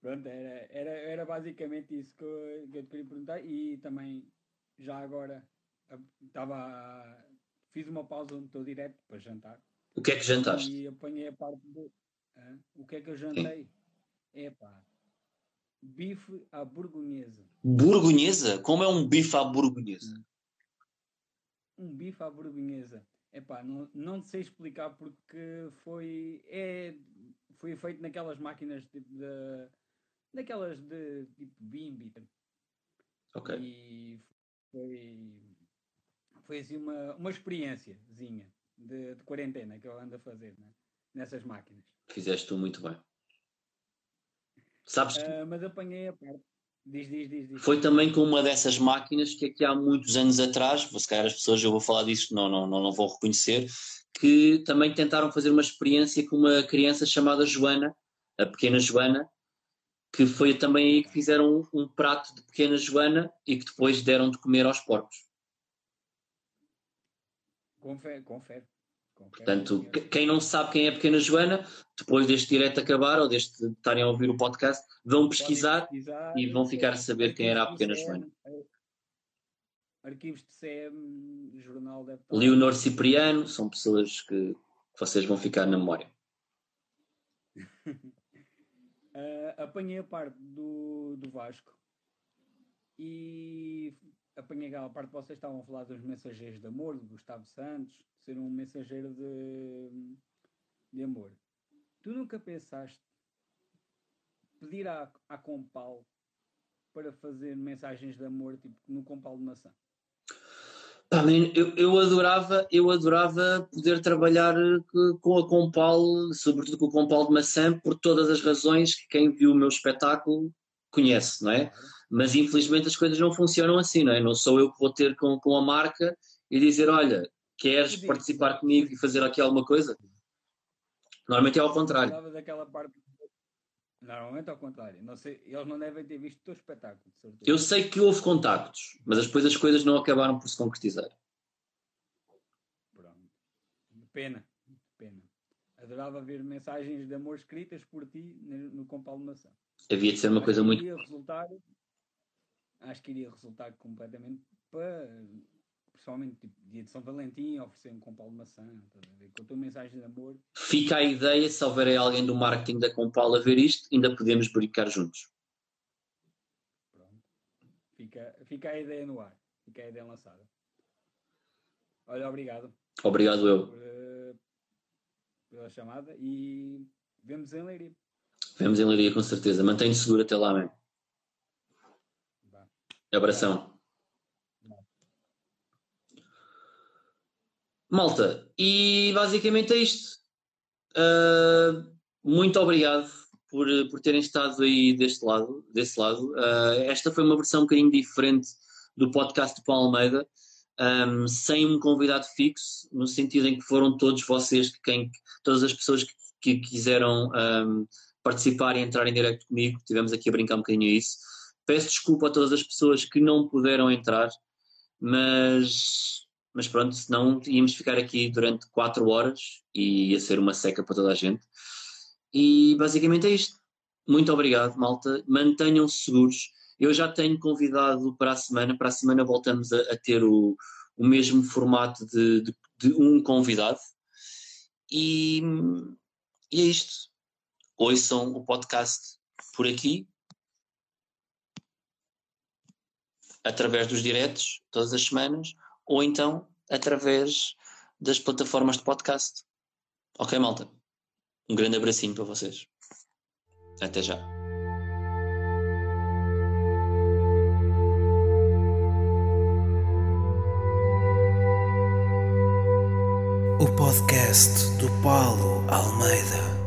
Pronto, era, era, era basicamente isso que eu, que eu te queria perguntar e também já agora a- estava fiz uma pausa no teu direto para jantar. O que é que jantaste? E apanhei a parte do O que é que eu jantei? Epá, bife à burgonhesa. Burgonhesa? Como é um bife à burgonhesa? Um bife à burgonhesa. Epá, não, não sei explicar porque foi, é, foi feito naquelas máquinas tipo de, daquelas de tipo Bimbi. Ok. E foi, foi assim uma, uma experiênciazinha de, de quarentena que eu ando a fazer né? nessas máquinas. Fizeste tu muito bem. Sabes que Ah, mas apanhei a parte. Diz, diz, diz, diz. foi também com uma dessas máquinas que aqui há muitos anos atrás, se calhar as pessoas, eu vou falar disso, não, não, não, não vão reconhecer, que também tentaram fazer uma experiência com uma criança chamada Joana, a pequena Joana, que foi também aí que fizeram um, um prato de pequena Joana e que depois deram de comer aos porcos. Confere, confere. Portanto, quem não sabe quem é a pequena Joana, depois deste direto acabar ou deste estarem a ouvir o podcast, vão pesquisar pesquisar, e vão ficar a saber quem era a pequena Joana. Arquivos de CM, jornal estar. Leonor Cipriano, são pessoas que vocês vão ficar na memória. Ah, apanhei a parte do, do Vasco e apanhei aquela parte que vocês estavam a falar dos mensageiros de amor, de Gustavo Santos, ser um mensageiro de, de amor. Tu nunca pensaste pedir à, à Compal para fazer mensagens de amor tipo no Compal de maçã? Pá, man, eu, eu adorava, eu adorava poder trabalhar eh, co- com a Compal, sobretudo com o Compal de Maçã, por todas as razões que quem viu o meu espetáculo conhece, não é? Mas infelizmente as coisas não funcionam assim, não é? Não sou eu que vou ter com, com a marca e dizer, olha, queres participar comigo e fazer aqui alguma coisa? Normalmente é ao contrário. Normalmente ao contrário. Não sei, eles não devem ter visto o teu espetáculo. Eu sei que houve contactos, mas depois as coisas não acabaram por se concretizar. Pronto. Pena, pena. Adorava ver mensagens de amor escritas por ti no, no Compal de Maçã. Havia de ser uma coisa muito. Resultar, acho que iria resultar completamente para, principalmente tipo, dia de São Valentim, oferecer um Compal de Maçã, com a tua mensagem de amor. Fica a ideia, se houver alguém do marketing da Compal a ver isto, ainda podemos brincar juntos. Fica, fica a ideia no ar, fica a ideia lançada. Olha, obrigado. Obrigado eu. por, eh, pela chamada e vemos em Leiria. Vemos em Leiria com certeza. Mantém-te seguro até lá, man. Abração. Malta, e basicamente é isto. Uh, muito obrigado por, por terem estado aí deste lado, desse lado. Uh, esta foi uma versão um bocadinho diferente do podcast de Paulo Almeida, um, sem um convidado fixo, no sentido em que foram todos vocês, que quem, todas as pessoas que, que quiseram um, participar e entrar em direto comigo, tivemos aqui a brincar um bocadinho isso. Peço desculpa a todas as pessoas que não puderam entrar, mas, mas pronto, senão íamos ficar aqui durante 4 horas e ia ser uma seca para toda a gente. E basicamente é isto. Muito obrigado, malta. Mantenham-se seguros. Eu já tenho convidado para a semana. Para a semana voltamos a, a ter o, o mesmo formato de, de, de um convidado. E, e é isto. Ouçam o podcast por aqui, através dos diretos, todas as semanas, ou então através das plataformas de podcast. Ok, malta? Um grande abracinho para vocês. Até já. O podcast do Paulo Almeida.